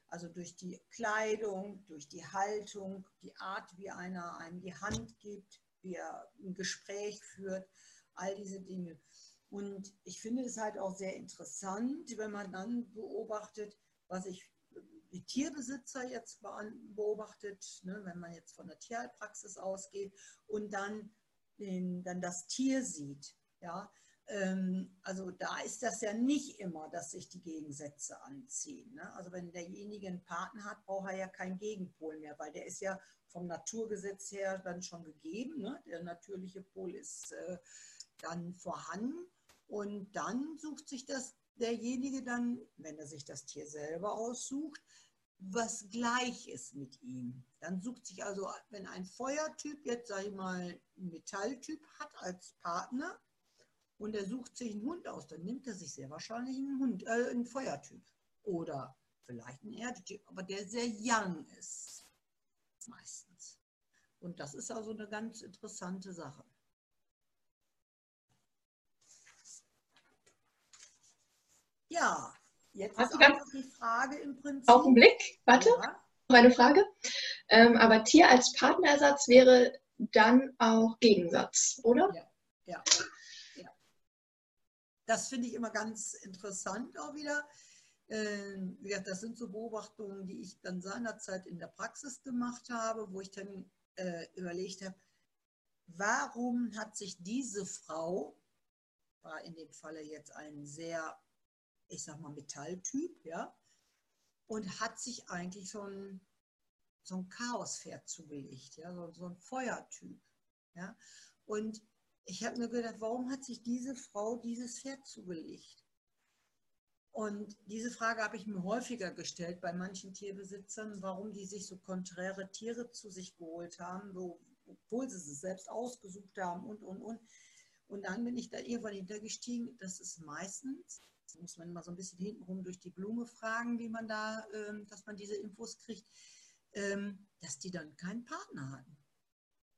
Also durch die Kleidung, durch die Haltung, die Art, wie einer einem die Hand gibt, wie er ein Gespräch führt, all diese Dinge. Und ich finde es halt auch sehr interessant, wenn man dann beobachtet, was ich die Tierbesitzer jetzt beobachtet, ne, wenn man jetzt von der Tierpraxis ausgeht und dann, den, dann das Tier sieht. Ja, also da ist das ja nicht immer, dass sich die Gegensätze anziehen. Ne? Also wenn derjenige einen Partner hat, braucht er ja keinen Gegenpol mehr, weil der ist ja vom Naturgesetz her dann schon gegeben. Ne? Der natürliche Pol ist äh, dann vorhanden und dann sucht sich das derjenige dann, wenn er sich das Tier selber aussucht, was gleich ist mit ihm. Dann sucht sich also, wenn ein Feuertyp jetzt, sage ich mal, einen Metalltyp hat als Partner, und er sucht sich einen Hund aus, dann nimmt er sich sehr wahrscheinlich einen Hund, äh, einen Feuertyp oder vielleicht einen Erdetyp, aber der sehr young ist meistens. Und das ist also eine ganz interessante Sache. Ja, jetzt Hast ist auch die Frage im Prinzip. Augenblick, warte, ja. noch eine Frage. Ähm, aber Tier als Partnerersatz wäre dann auch Gegensatz, oder? Ja, ja. Das finde ich immer ganz interessant auch wieder. Ähm, das sind so Beobachtungen, die ich dann seinerzeit in der Praxis gemacht habe, wo ich dann äh, überlegt habe, warum hat sich diese Frau, war in dem Falle jetzt ein sehr, ich sag mal, Metalltyp, ja, und hat sich eigentlich so ein, so ein Chaospferd zugelegt, ja, so, so ein Feuertyp. Ja. Und ich habe mir gedacht, warum hat sich diese Frau dieses Pferd zugelegt? Und diese Frage habe ich mir häufiger gestellt bei manchen Tierbesitzern, warum die sich so konträre Tiere zu sich geholt haben, obwohl sie es selbst ausgesucht haben und, und, und. Und dann bin ich da irgendwann hintergestiegen, das ist meistens, das muss man immer so ein bisschen hintenrum durch die Blume fragen, wie man da, ähm, dass man diese Infos kriegt, ähm, dass die dann keinen Partner hatten.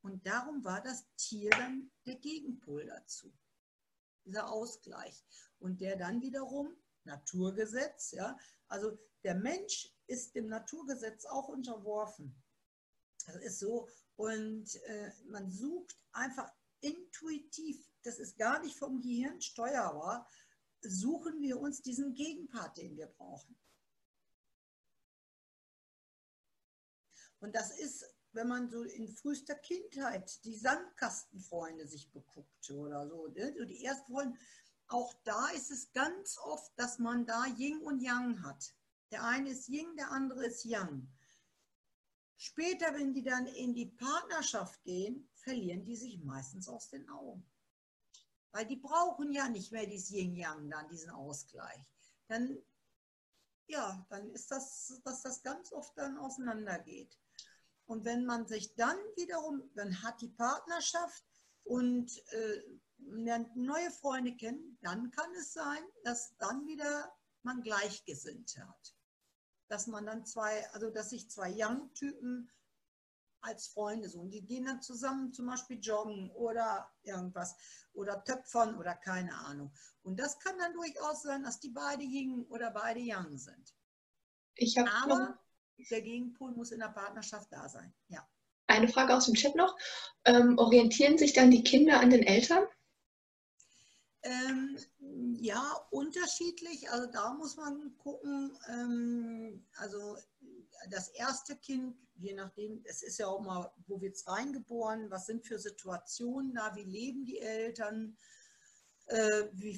Und darum war das Tier dann der Gegenpol dazu, dieser Ausgleich. Und der dann wiederum, Naturgesetz, ja, also der Mensch ist dem Naturgesetz auch unterworfen. Das ist so. Und äh, man sucht einfach intuitiv, das ist gar nicht vom Gehirn steuerbar, suchen wir uns diesen Gegenpart, den wir brauchen. Und das ist wenn man so in frühester Kindheit die Sandkastenfreunde sich beguckt oder so, ne? so die Erstfreunde, auch da ist es ganz oft, dass man da Yin und Yang hat. Der eine ist Yin, der andere ist Yang. Später, wenn die dann in die Partnerschaft gehen, verlieren die sich meistens aus den Augen. Weil die brauchen ja nicht mehr dieses Yin-Yang, dann diesen Ausgleich. dann, ja, dann ist das, dass das ganz oft dann auseinandergeht. Und wenn man sich dann wiederum, dann hat die Partnerschaft und äh, lernt neue Freunde kennen, dann kann es sein, dass dann wieder man Gleichgesinnte hat. Dass man dann zwei, also dass sich zwei Young-Typen als Freunde so. Und die gehen dann zusammen zum Beispiel joggen oder irgendwas oder töpfern oder keine Ahnung. Und das kann dann durchaus sein, dass die beide Yin oder beide Yang sind. Ich Aber der Gegenpol muss in der Partnerschaft da sein. Ja. Eine Frage aus dem Chat noch. Ähm, orientieren sich dann die Kinder an den Eltern? Ähm, ja, unterschiedlich. Also da muss man gucken. Ähm, also das erste Kind, je nachdem, es ist ja auch mal, wo wird es reingeboren, was sind für Situationen da, wie leben die Eltern, äh, wie,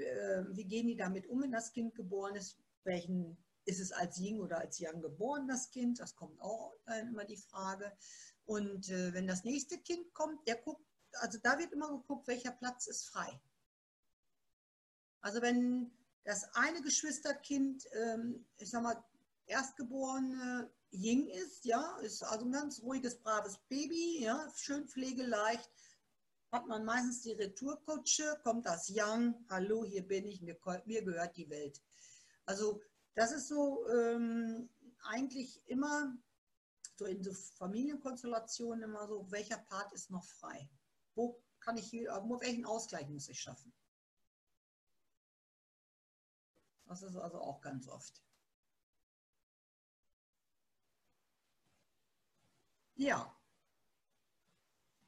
äh, wie gehen die damit um, wenn das Kind geboren ist, welchen ist es als Ying oder als Yang geboren, das Kind, das kommt auch immer die Frage. Und äh, wenn das nächste Kind kommt, der guckt, also da wird immer geguckt, welcher Platz ist frei. Also wenn das eine Geschwisterkind, ähm, ich sag mal, Erstgeborene Ying ist, ja, ist also ein ganz ruhiges, braves Baby, ja, schön pflegeleicht, hat man meistens die Retourkutsche, kommt das Yang, hallo, hier bin ich, mir, mir gehört die Welt. Also das ist so ähm, eigentlich immer so in so Familienkonstellationen immer so, welcher Part ist noch frei? Wo kann ich, welchen Ausgleich muss ich schaffen? Das ist also auch ganz oft. Ja.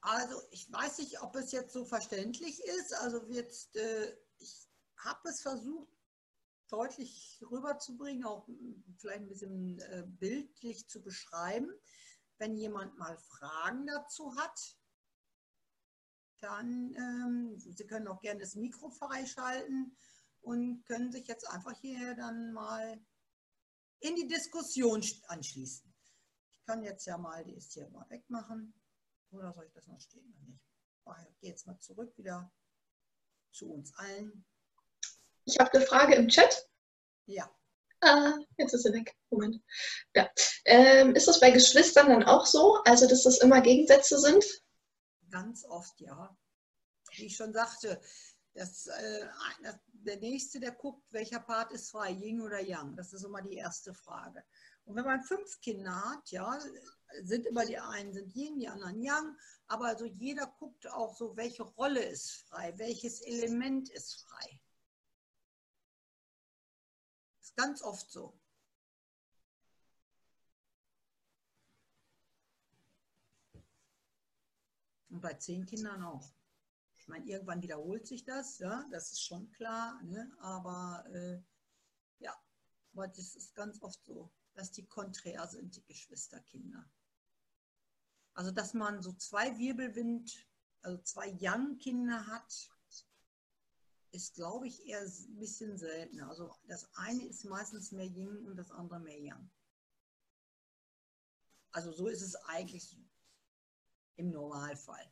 Also ich weiß nicht, ob es jetzt so verständlich ist. Also jetzt, äh, ich habe es versucht, deutlich rüberzubringen, auch vielleicht ein bisschen äh, bildlich zu beschreiben. Wenn jemand mal Fragen dazu hat, dann ähm, Sie können auch gerne das Mikro freischalten und können sich jetzt einfach hier dann mal in die Diskussion anschließen. Ich kann jetzt ja mal die ist hier mal wegmachen. Oder soll ich das noch stehen? Ich gehe jetzt mal zurück wieder zu uns allen. Ich habe eine Frage im Chat. Ja. Ah, jetzt ist sie weg. Moment. Ja. Ähm, ist das bei Geschwistern dann auch so? Also, dass das immer Gegensätze sind? Ganz oft, ja. Wie ich schon sagte, das, äh, der Nächste, der guckt, welcher Part ist frei, Yin oder Yang. Das ist immer die erste Frage. Und wenn man fünf Kinder hat, ja, sind immer die einen sind Yin, die anderen Yang, aber also jeder guckt auch so, welche Rolle ist frei, welches Element ist frei. Ganz oft so. Und bei zehn Kindern auch. Ich meine, irgendwann wiederholt sich das, ja, das ist schon klar, ne? aber äh, ja, aber das ist ganz oft so dass die konträr sind, die Geschwisterkinder. Also dass man so zwei Wirbelwind, also zwei Young-Kinder hat, ist, glaube ich, eher ein bisschen seltener. Also das eine ist meistens mehr Yin und das andere mehr Yang. Also so ist es eigentlich im Normalfall.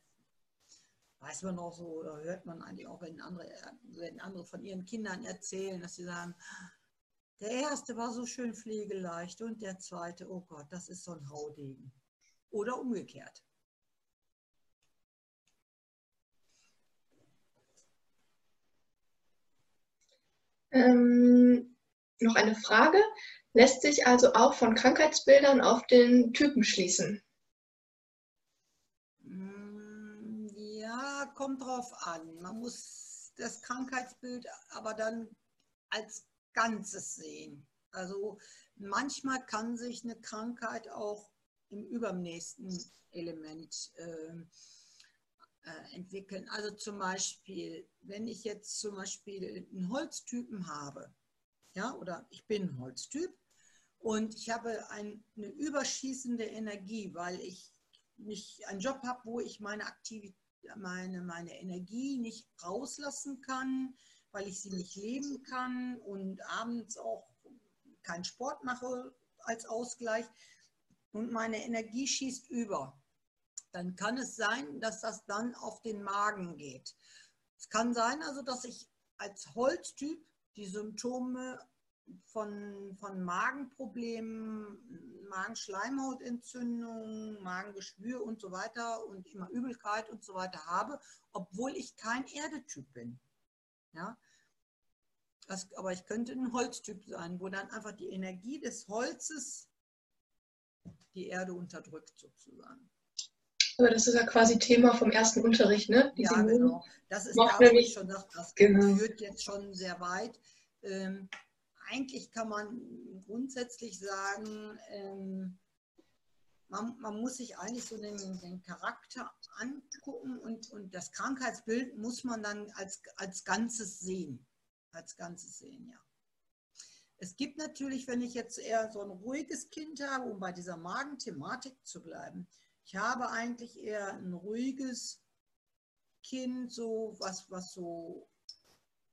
Weiß man auch so, oder hört man eigentlich auch, wenn andere, wenn andere von ihren Kindern erzählen, dass sie sagen, der erste war so schön pflegeleicht und der zweite, oh Gott, das ist so ein Haudegen. Oder umgekehrt. Ähm, noch eine Frage. Lässt sich also auch von Krankheitsbildern auf den Typen schließen? Mm, ja, kommt drauf an. Man muss das Krankheitsbild aber dann als Ganzes sehen. Also manchmal kann sich eine Krankheit auch im übernächsten Element äh, äh, entwickeln. Also zum Beispiel, wenn ich jetzt zum Beispiel einen Holztypen habe, ja, oder ich bin ein Holztyp und ich habe ein, eine überschießende Energie, weil ich nicht einen Job habe, wo ich meine meine, meine Energie nicht rauslassen kann, weil ich sie nicht leben kann und abends auch keinen Sport mache als Ausgleich und meine Energie schießt über, dann kann es sein, dass das dann auf den Magen geht. Es kann sein also, dass ich als Holztyp die Symptome von, von Magenproblemen, Magenschleimhautentzündung, Magengeschwür und so weiter und immer Übelkeit und so weiter habe, obwohl ich kein Erdetyp bin. Ja? Das, aber ich könnte ein Holztyp sein, wo dann einfach die Energie des Holzes die Erde unterdrückt sozusagen. Aber das ist ja quasi Thema vom ersten Unterricht, ne? Die ja, Simone genau. Das ist da, wo ich schon dachte, das genau. führt jetzt schon sehr weit. Ähm, eigentlich kann man grundsätzlich sagen, ähm, man, man, muss sich eigentlich so den, den Charakter angucken und, und, das Krankheitsbild muss man dann als, als Ganzes sehen. Als Ganzes sehen, ja. Es gibt natürlich, wenn ich jetzt eher so ein ruhiges Kind habe, um bei dieser Magenthematik zu bleiben, ich habe eigentlich eher ein ruhiges Kind, so was, was so,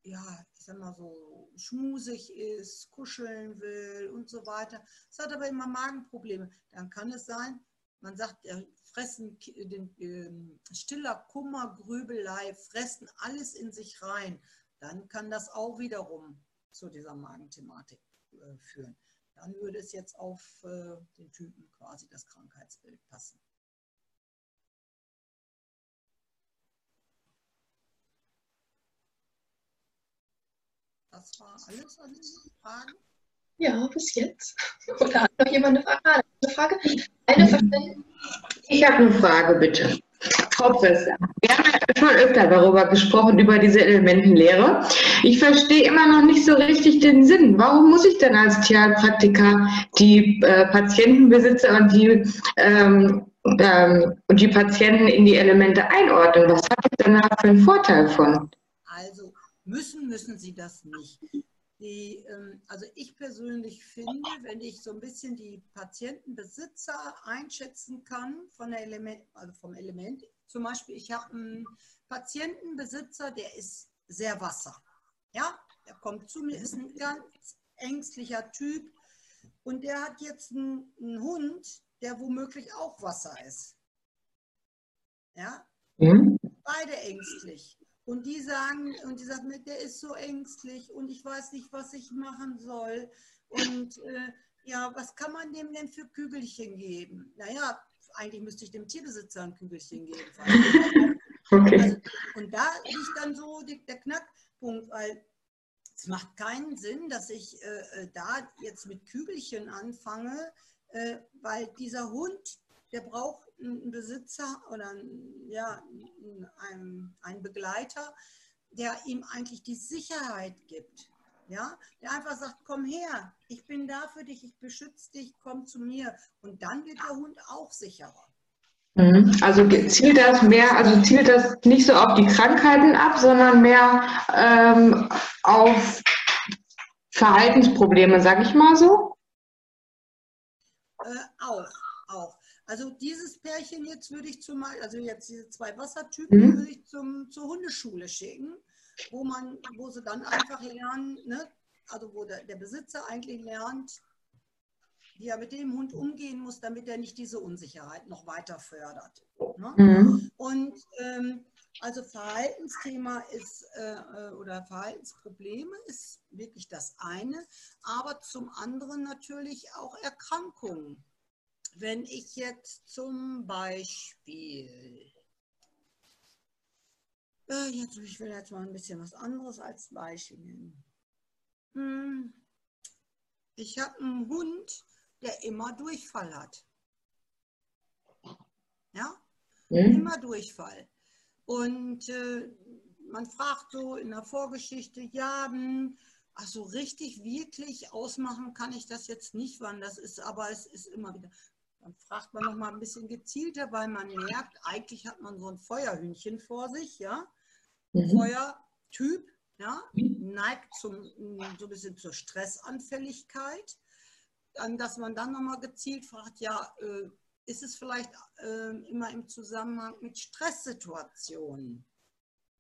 ja, ich sag mal so schmusig ist, kuscheln will und so weiter. Es hat aber immer Magenprobleme. Dann kann es sein, man sagt, der fressen den, äh, stiller Kummer, Grübelei, fressen alles in sich rein. Dann kann das auch wiederum zu dieser Magenthematik äh, führen. Dann würde es jetzt auf äh, den Typen quasi das Krankheitsbild passen. Das war alles an Fragen? Ja, bis jetzt. [laughs] Oder hat noch jemand eine Frage? Eine Frage? Ich habe eine Frage, bitte. Frau Professor, wir haben ja schon öfter darüber gesprochen, über diese Elementenlehre. Ich verstehe immer noch nicht so richtig den Sinn. Warum muss ich denn als Tierpraktiker die äh, Patientenbesitzer und die, ähm, ähm, und die Patienten in die Elemente einordnen? Was habe ich denn da für einen Vorteil von? Müssen, müssen sie das nicht. Die, ähm, also ich persönlich finde, wenn ich so ein bisschen die Patientenbesitzer einschätzen kann von der Element, also vom Element, zum Beispiel, ich habe einen Patientenbesitzer, der ist sehr Wasser. Ja, der kommt zu mir, ist ein ganz ängstlicher Typ und der hat jetzt einen, einen Hund, der womöglich auch Wasser ist. Ja, mhm. beide ängstlich. Und die sagen, und die sagen, der ist so ängstlich und ich weiß nicht, was ich machen soll. Und äh, ja, was kann man dem denn für Kügelchen geben? Naja, eigentlich müsste ich dem Tierbesitzer ein Kügelchen geben. [laughs] Okay. Also, und da liegt dann so der Knackpunkt, weil es macht keinen Sinn, dass ich äh, äh da jetzt mit Kügelchen anfange, äh, weil dieser Hund, der braucht einen Besitzer oder ja, einen, einen Begleiter, der ihm eigentlich die Sicherheit gibt. Ja, der einfach sagt, komm her, ich bin da für dich, ich beschütze dich, komm zu mir. Und dann wird der Hund auch sicherer. Mhm. Also zielt das mehr, also zielt das nicht so auf die Krankheiten ab, sondern mehr ähm, auf Verhaltensprobleme, sag ich mal so? Äh, auch, auch. Also dieses Pärchen jetzt würde ich zum also jetzt diese zwei Wassertypen mhm. würde ich zum, zur Hundeschule schicken, wo man, wo sie dann einfach lernen, ne? also wo der, der Besitzer eigentlich lernt, wie er mit dem Hund umgehen muss, damit er nicht diese Unsicherheit noch weiter fördert. Ne? Mhm. Und ähm, also Verhaltensthema ist äh, äh, oder Verhaltensprobleme ist wirklich das eine, aber zum anderen natürlich auch Erkrankungen wenn ich jetzt zum Beispiel, äh, jetzt, ich will jetzt mal ein bisschen was anderes als Beispiel nehmen. Hm, ich habe einen Hund, der immer Durchfall hat. Ja, mhm. immer Durchfall. Und äh, man fragt so in der Vorgeschichte, ja, hm, also richtig, wirklich ausmachen kann ich das jetzt nicht, wann das ist, aber es ist immer wieder. Dann fragt man noch mal ein bisschen gezielter, weil man merkt, eigentlich hat man so ein Feuerhühnchen vor sich, ja. Mhm. Feuertyp, ja, neigt zum, so ein bisschen zur Stressanfälligkeit. Dann, dass man dann noch mal gezielt fragt, ja, äh, ist es vielleicht äh, immer im Zusammenhang mit Stresssituationen?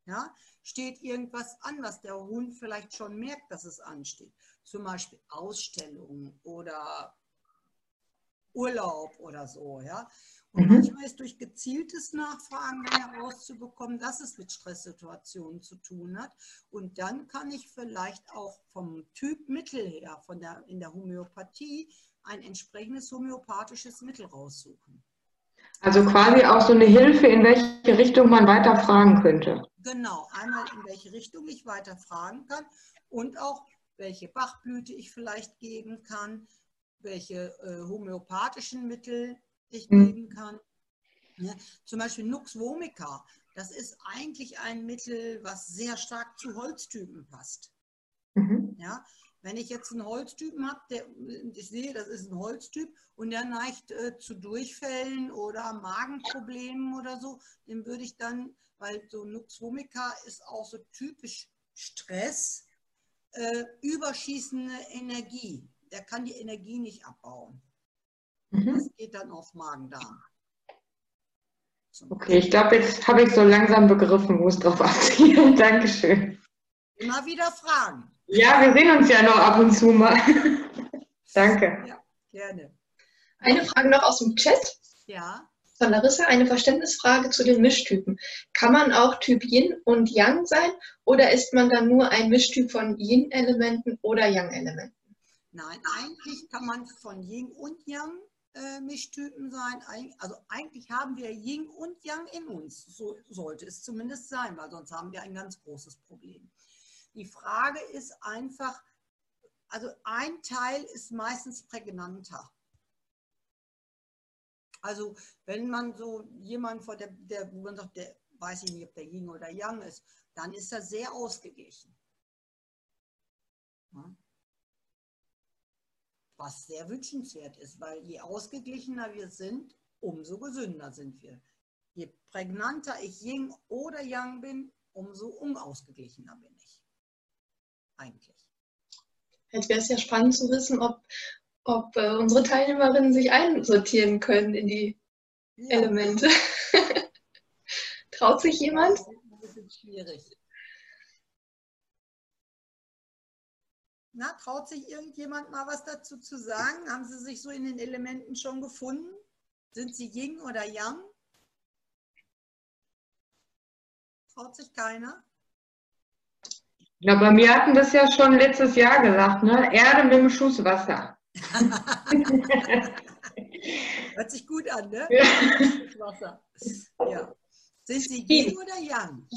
Ja, steht irgendwas an, was der Hund vielleicht schon merkt, dass es ansteht. Zum Beispiel Ausstellungen oder Urlaub oder so, ja. Und mhm. manchmal ist durch gezieltes Nachfragen dann herauszubekommen, dass es mit Stresssituationen zu tun hat. Und dann kann ich vielleicht auch vom Typ Mittel her, von der, in der Homöopathie, ein entsprechendes homöopathisches Mittel raussuchen. Also quasi auch so eine Hilfe, in welche Richtung man weiter fragen könnte. Genau, einmal in welche Richtung ich weiter fragen kann und auch welche Bachblüte ich vielleicht geben kann, welche äh, homöopathischen Mittel ich mhm. geben kann. Ja, zum Beispiel Nux vomica, das ist eigentlich ein Mittel, was sehr stark zu Holztypen passt. Mhm. Ja, wenn ich jetzt einen Holztypen habe, der, ich sehe, das ist ein Holztyp und der neigt äh, zu Durchfällen oder Magenproblemen oder so, den würde ich dann, weil so Nux vomica ist auch so typisch Stress, äh, überschießende Energie. Der kann die Energie nicht abbauen. Mhm. Das geht dann auf Magen-Darm. Okay, ich glaube, jetzt habe ich so langsam begriffen, wo es drauf [laughs] abzielt. Dankeschön. Immer wieder fragen. Ja, wir sehen uns ja noch ab und zu mal. [laughs] Danke. Ja, gerne. Eine Frage noch aus dem Chat. Ja. Von Larissa eine Verständnisfrage zu den Mischtypen. Kann man auch Typ Yin und Yang sein oder ist man dann nur ein Mischtyp von Yin-Elementen oder Yang-Elementen? Nein, eigentlich kann man von Yin und Yang äh, Mischtypen sein. Also eigentlich haben wir Yin und Yang in uns. So sollte es zumindest sein, weil sonst haben wir ein ganz großes Problem. Die Frage ist einfach, also ein Teil ist meistens prägnanter. Also wenn man so jemand vor der, der wo man sagt, der weiß ich nicht, ob der Yin oder Yang ist, dann ist er sehr ausgeglichen. Ja. Was sehr wünschenswert ist, weil je ausgeglichener wir sind, umso gesünder sind wir. Je prägnanter ich Yin oder Yang bin, umso unausgeglichener bin ich. Eigentlich. Jetzt wäre es ja spannend zu wissen, ob, ob äh, unsere Teilnehmerinnen sich einsortieren können in die ja. Elemente. [laughs] Traut sich jemand? Das ist schwierig. Na, traut sich irgendjemand mal was dazu zu sagen? Haben Sie sich so in den Elementen schon gefunden? Sind Sie Yin oder Yang? Traut sich keiner? Ja, bei mir hatten das ja schon letztes Jahr gesagt, ne? Erde mit dem Schuss Wasser. [laughs] Hört sich gut an, ne? Ja. Wasser. Ja. Sind Sie Yin oder Yang?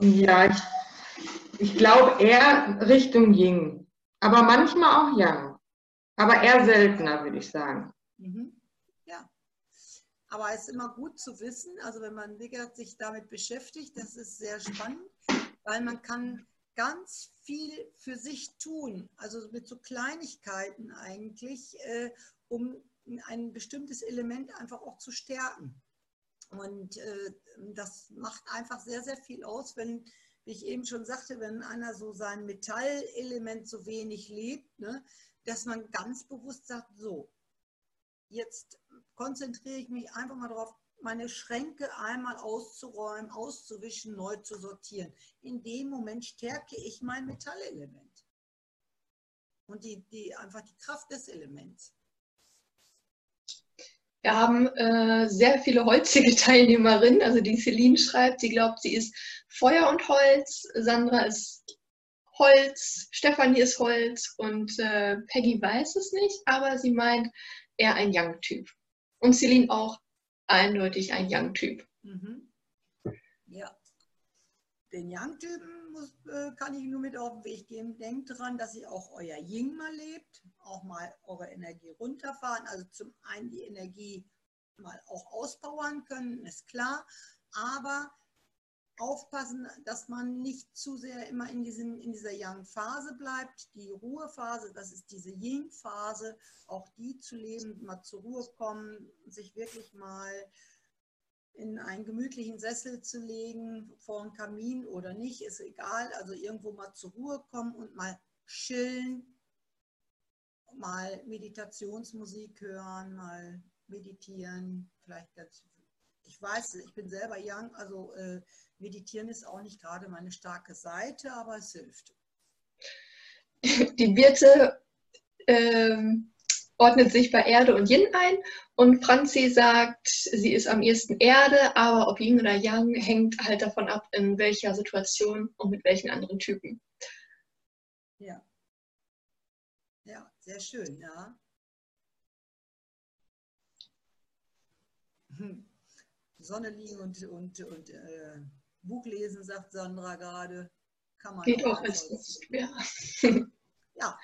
Ja, ich ich glaube eher Richtung Ying, aber manchmal auch Yang. Aber eher seltener, würde ich sagen. Mhm. Ja, aber es ist immer gut zu wissen, also wenn man sich damit beschäftigt, das ist sehr spannend, weil man kann ganz viel für sich tun, also mit so Kleinigkeiten eigentlich, äh, um ein bestimmtes Element einfach auch zu stärken. Und äh, das macht einfach sehr, sehr viel aus, wenn wie ich eben schon sagte, wenn einer so sein Metallelement so wenig lebt, ne, dass man ganz bewusst sagt, so, jetzt konzentriere ich mich einfach mal darauf, meine Schränke einmal auszuräumen, auszuwischen, neu zu sortieren. In dem Moment stärke ich mein Metallelement. Und die, die, einfach die Kraft des Elements. Wir haben äh, sehr viele holzige [laughs] Teilnehmerinnen. Also die Celine schreibt, sie glaubt, sie ist Feuer und Holz. Sandra ist Holz. Stefanie ist Holz. Und äh, Peggy weiß es nicht, aber sie meint eher ein Young-Typ. Und Celine auch eindeutig ein Young-Typ. Mhm. Den Young-Typen äh, kann ich nur mit auf den Weg geben. Denkt daran, dass ihr auch euer Ying mal lebt, auch mal eure Energie runterfahren. Also zum einen die Energie mal auch ausbauen können, ist klar. Aber aufpassen, dass man nicht zu sehr immer in, diesem, in dieser Yang-Phase bleibt. Die Ruhephase, das ist diese Yin-Phase, auch die zu leben, mal zur Ruhe kommen, sich wirklich mal in einen gemütlichen Sessel zu legen, vor einem Kamin oder nicht, ist egal. Also irgendwo mal zur Ruhe kommen und mal chillen, mal Meditationsmusik hören, mal meditieren, vielleicht ganz. Ich weiß, ich bin selber young, also äh, meditieren ist auch nicht gerade meine starke Seite, aber es hilft. Die Birte ähm, ordnet sich bei Erde und Yin ein. Und Franzi sagt, sie ist am ehesten Erde, aber ob Yin oder Yang hängt halt davon ab, in welcher Situation und mit welchen anderen Typen. Ja. Ja, sehr schön, ja. Hm. Sonne liegen und, und, und äh, Buch lesen, sagt Sandra gerade. Kann man Geht auch als das, ja. ja,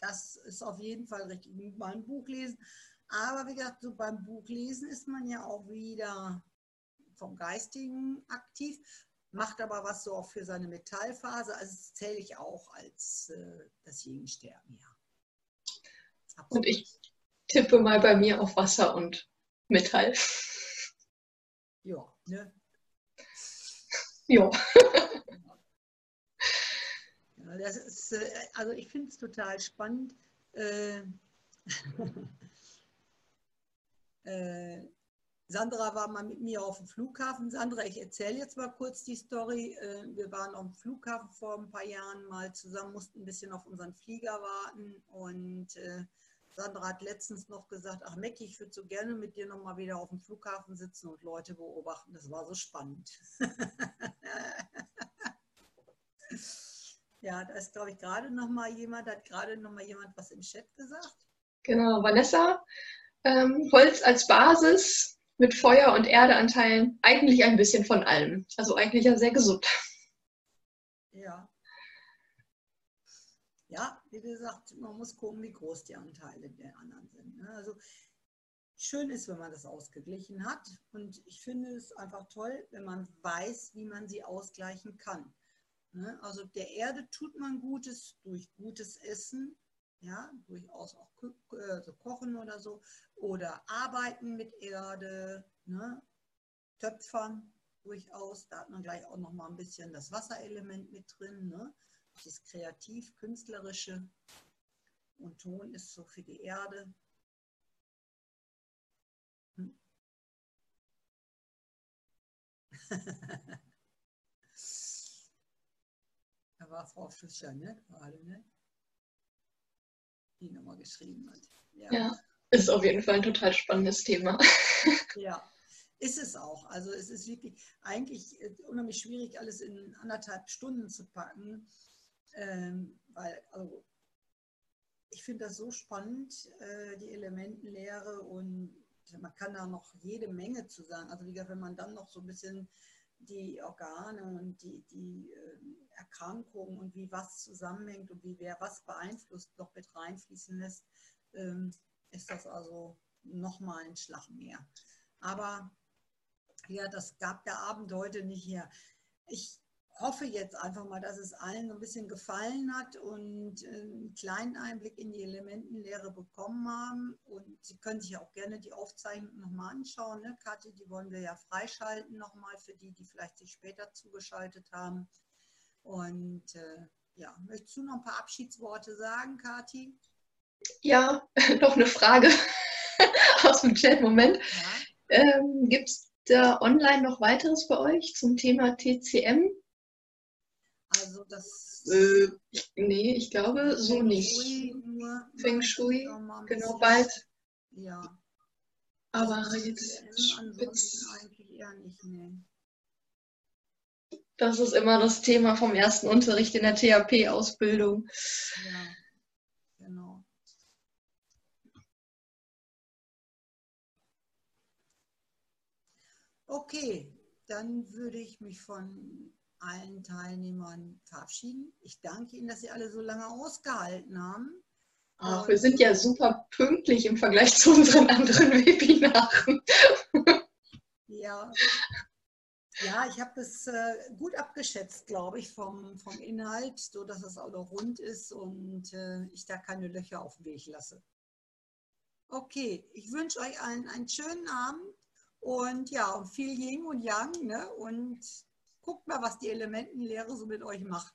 das ist auf jeden Fall richtig. Mal ein Buch lesen. Aber wie gesagt, so beim Buchlesen ist man ja auch wieder vom Geistigen aktiv, macht aber was so auch für seine Metallphase. Also das zähle ich auch als äh, das Gegensterben, ja. Absolut. Und ich tippe mal bei mir auf Wasser und Metall. Ja, ne? Ja. ja das ist, äh, also ich finde es total spannend. Äh, [laughs] äh, Sandra war mal mit mir auf dem Flughafen. Sandra, ich erzähle jetzt mal kurz die Story. Äh, wir waren auf dem Flughafen vor ein paar Jahren mal zusammen, mussten ein bisschen auf unseren Flieger warten und äh, Sandra hat letztens noch gesagt, ach Mecki, ich würde so gerne mit dir nochmal wieder auf dem Flughafen sitzen und Leute beobachten. Das war so spannend. [laughs] ja, da ist, glaube ich, gerade nochmal jemand, hat gerade nochmal jemand was im Chat gesagt. Genau, Vanessa. Ähm, Holz als Basis mit Feuer- und Erdeanteilen, eigentlich ein bisschen von allem. Also eigentlich ja sehr gesund. Ja, ja, wie gesagt, man muss gucken, wie groß die Anteile der anderen sind. Ne? Also schön ist, wenn man das ausgeglichen hat. Und ich finde es einfach toll, wenn man weiß, wie man sie ausgleichen kann. Ne? Also der Erde tut man Gutes durch gutes Essen, ja, durchaus auch also kochen oder so, oder arbeiten mit Erde, ne? Töpfern durchaus. Da hat man gleich auch noch mal ein bisschen das Wasserelement mit drin. Ne? das kreativ-künstlerische und Ton ist so für die Erde. Hm. [laughs] da war Frau Fischer, ne? Gerade, ne? Die nochmal geschrieben hat. Ja. ja, ist auf jeden Fall ein total spannendes Thema. [laughs] ja. Ist es auch. Also es ist wirklich eigentlich äh, unheimlich schwierig, alles in anderthalb Stunden zu packen. Ähm, weil, also, ich finde das so spannend, äh, die Elementenlehre und man kann da noch jede Menge zu sagen. Also wie gesagt, wenn man dann noch so ein bisschen die Organe und die, die äh, Erkrankungen und wie was zusammenhängt und wie wer was beeinflusst, noch mit reinfließen lässt, ähm, ist das also nochmal ein Schlag mehr. Aber ja, das gab der Abend heute nicht her. Ich hoffe jetzt einfach mal, dass es allen ein bisschen gefallen hat und äh, einen kleinen Einblick in die Elementenlehre bekommen haben. Und Sie können sich auch gerne die Aufzeichnung nochmal anschauen. Ne? Kathi, die wollen wir ja freischalten nochmal für die, die vielleicht sich später zugeschaltet haben. Und äh, ja, möchtest du noch ein paar Abschiedsworte sagen, Kathi? Ja, [laughs] noch eine Frage [laughs] aus dem Chat. Moment. Ja. Ähm, Gibt es da online noch weiteres bei euch zum Thema TCM? Das. Äh, nee, ich glaube so Feng nicht. Shui nur, Feng Shui, genau bald. Ja. Aber jetzt spitz. eigentlich eher nicht, nee. Das ist immer das Thema vom ersten Unterricht in der THP-Ausbildung. Ja, genau. Okay, dann würde ich mich von allen Teilnehmern verabschieden. Ich danke Ihnen, dass Sie alle so lange ausgehalten haben. Ach, wir sind ja super pünktlich im Vergleich zu unseren anderen [laughs] Webinaren. Ja, ja ich habe es äh, gut abgeschätzt, glaube ich, vom, vom Inhalt, so dass es auch noch rund ist und äh, ich da keine Löcher auf dem Weg lasse. Okay, ich wünsche euch allen einen schönen Abend und ja, und viel Yin und Yang ne? und guckt mal, was die Elementenlehre so mit euch macht.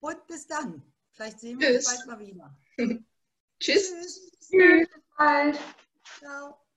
Und bis dann. Vielleicht sehen wir uns bald mal wieder. [laughs] Tschüss. Tschüss. Bis bald. Ciao.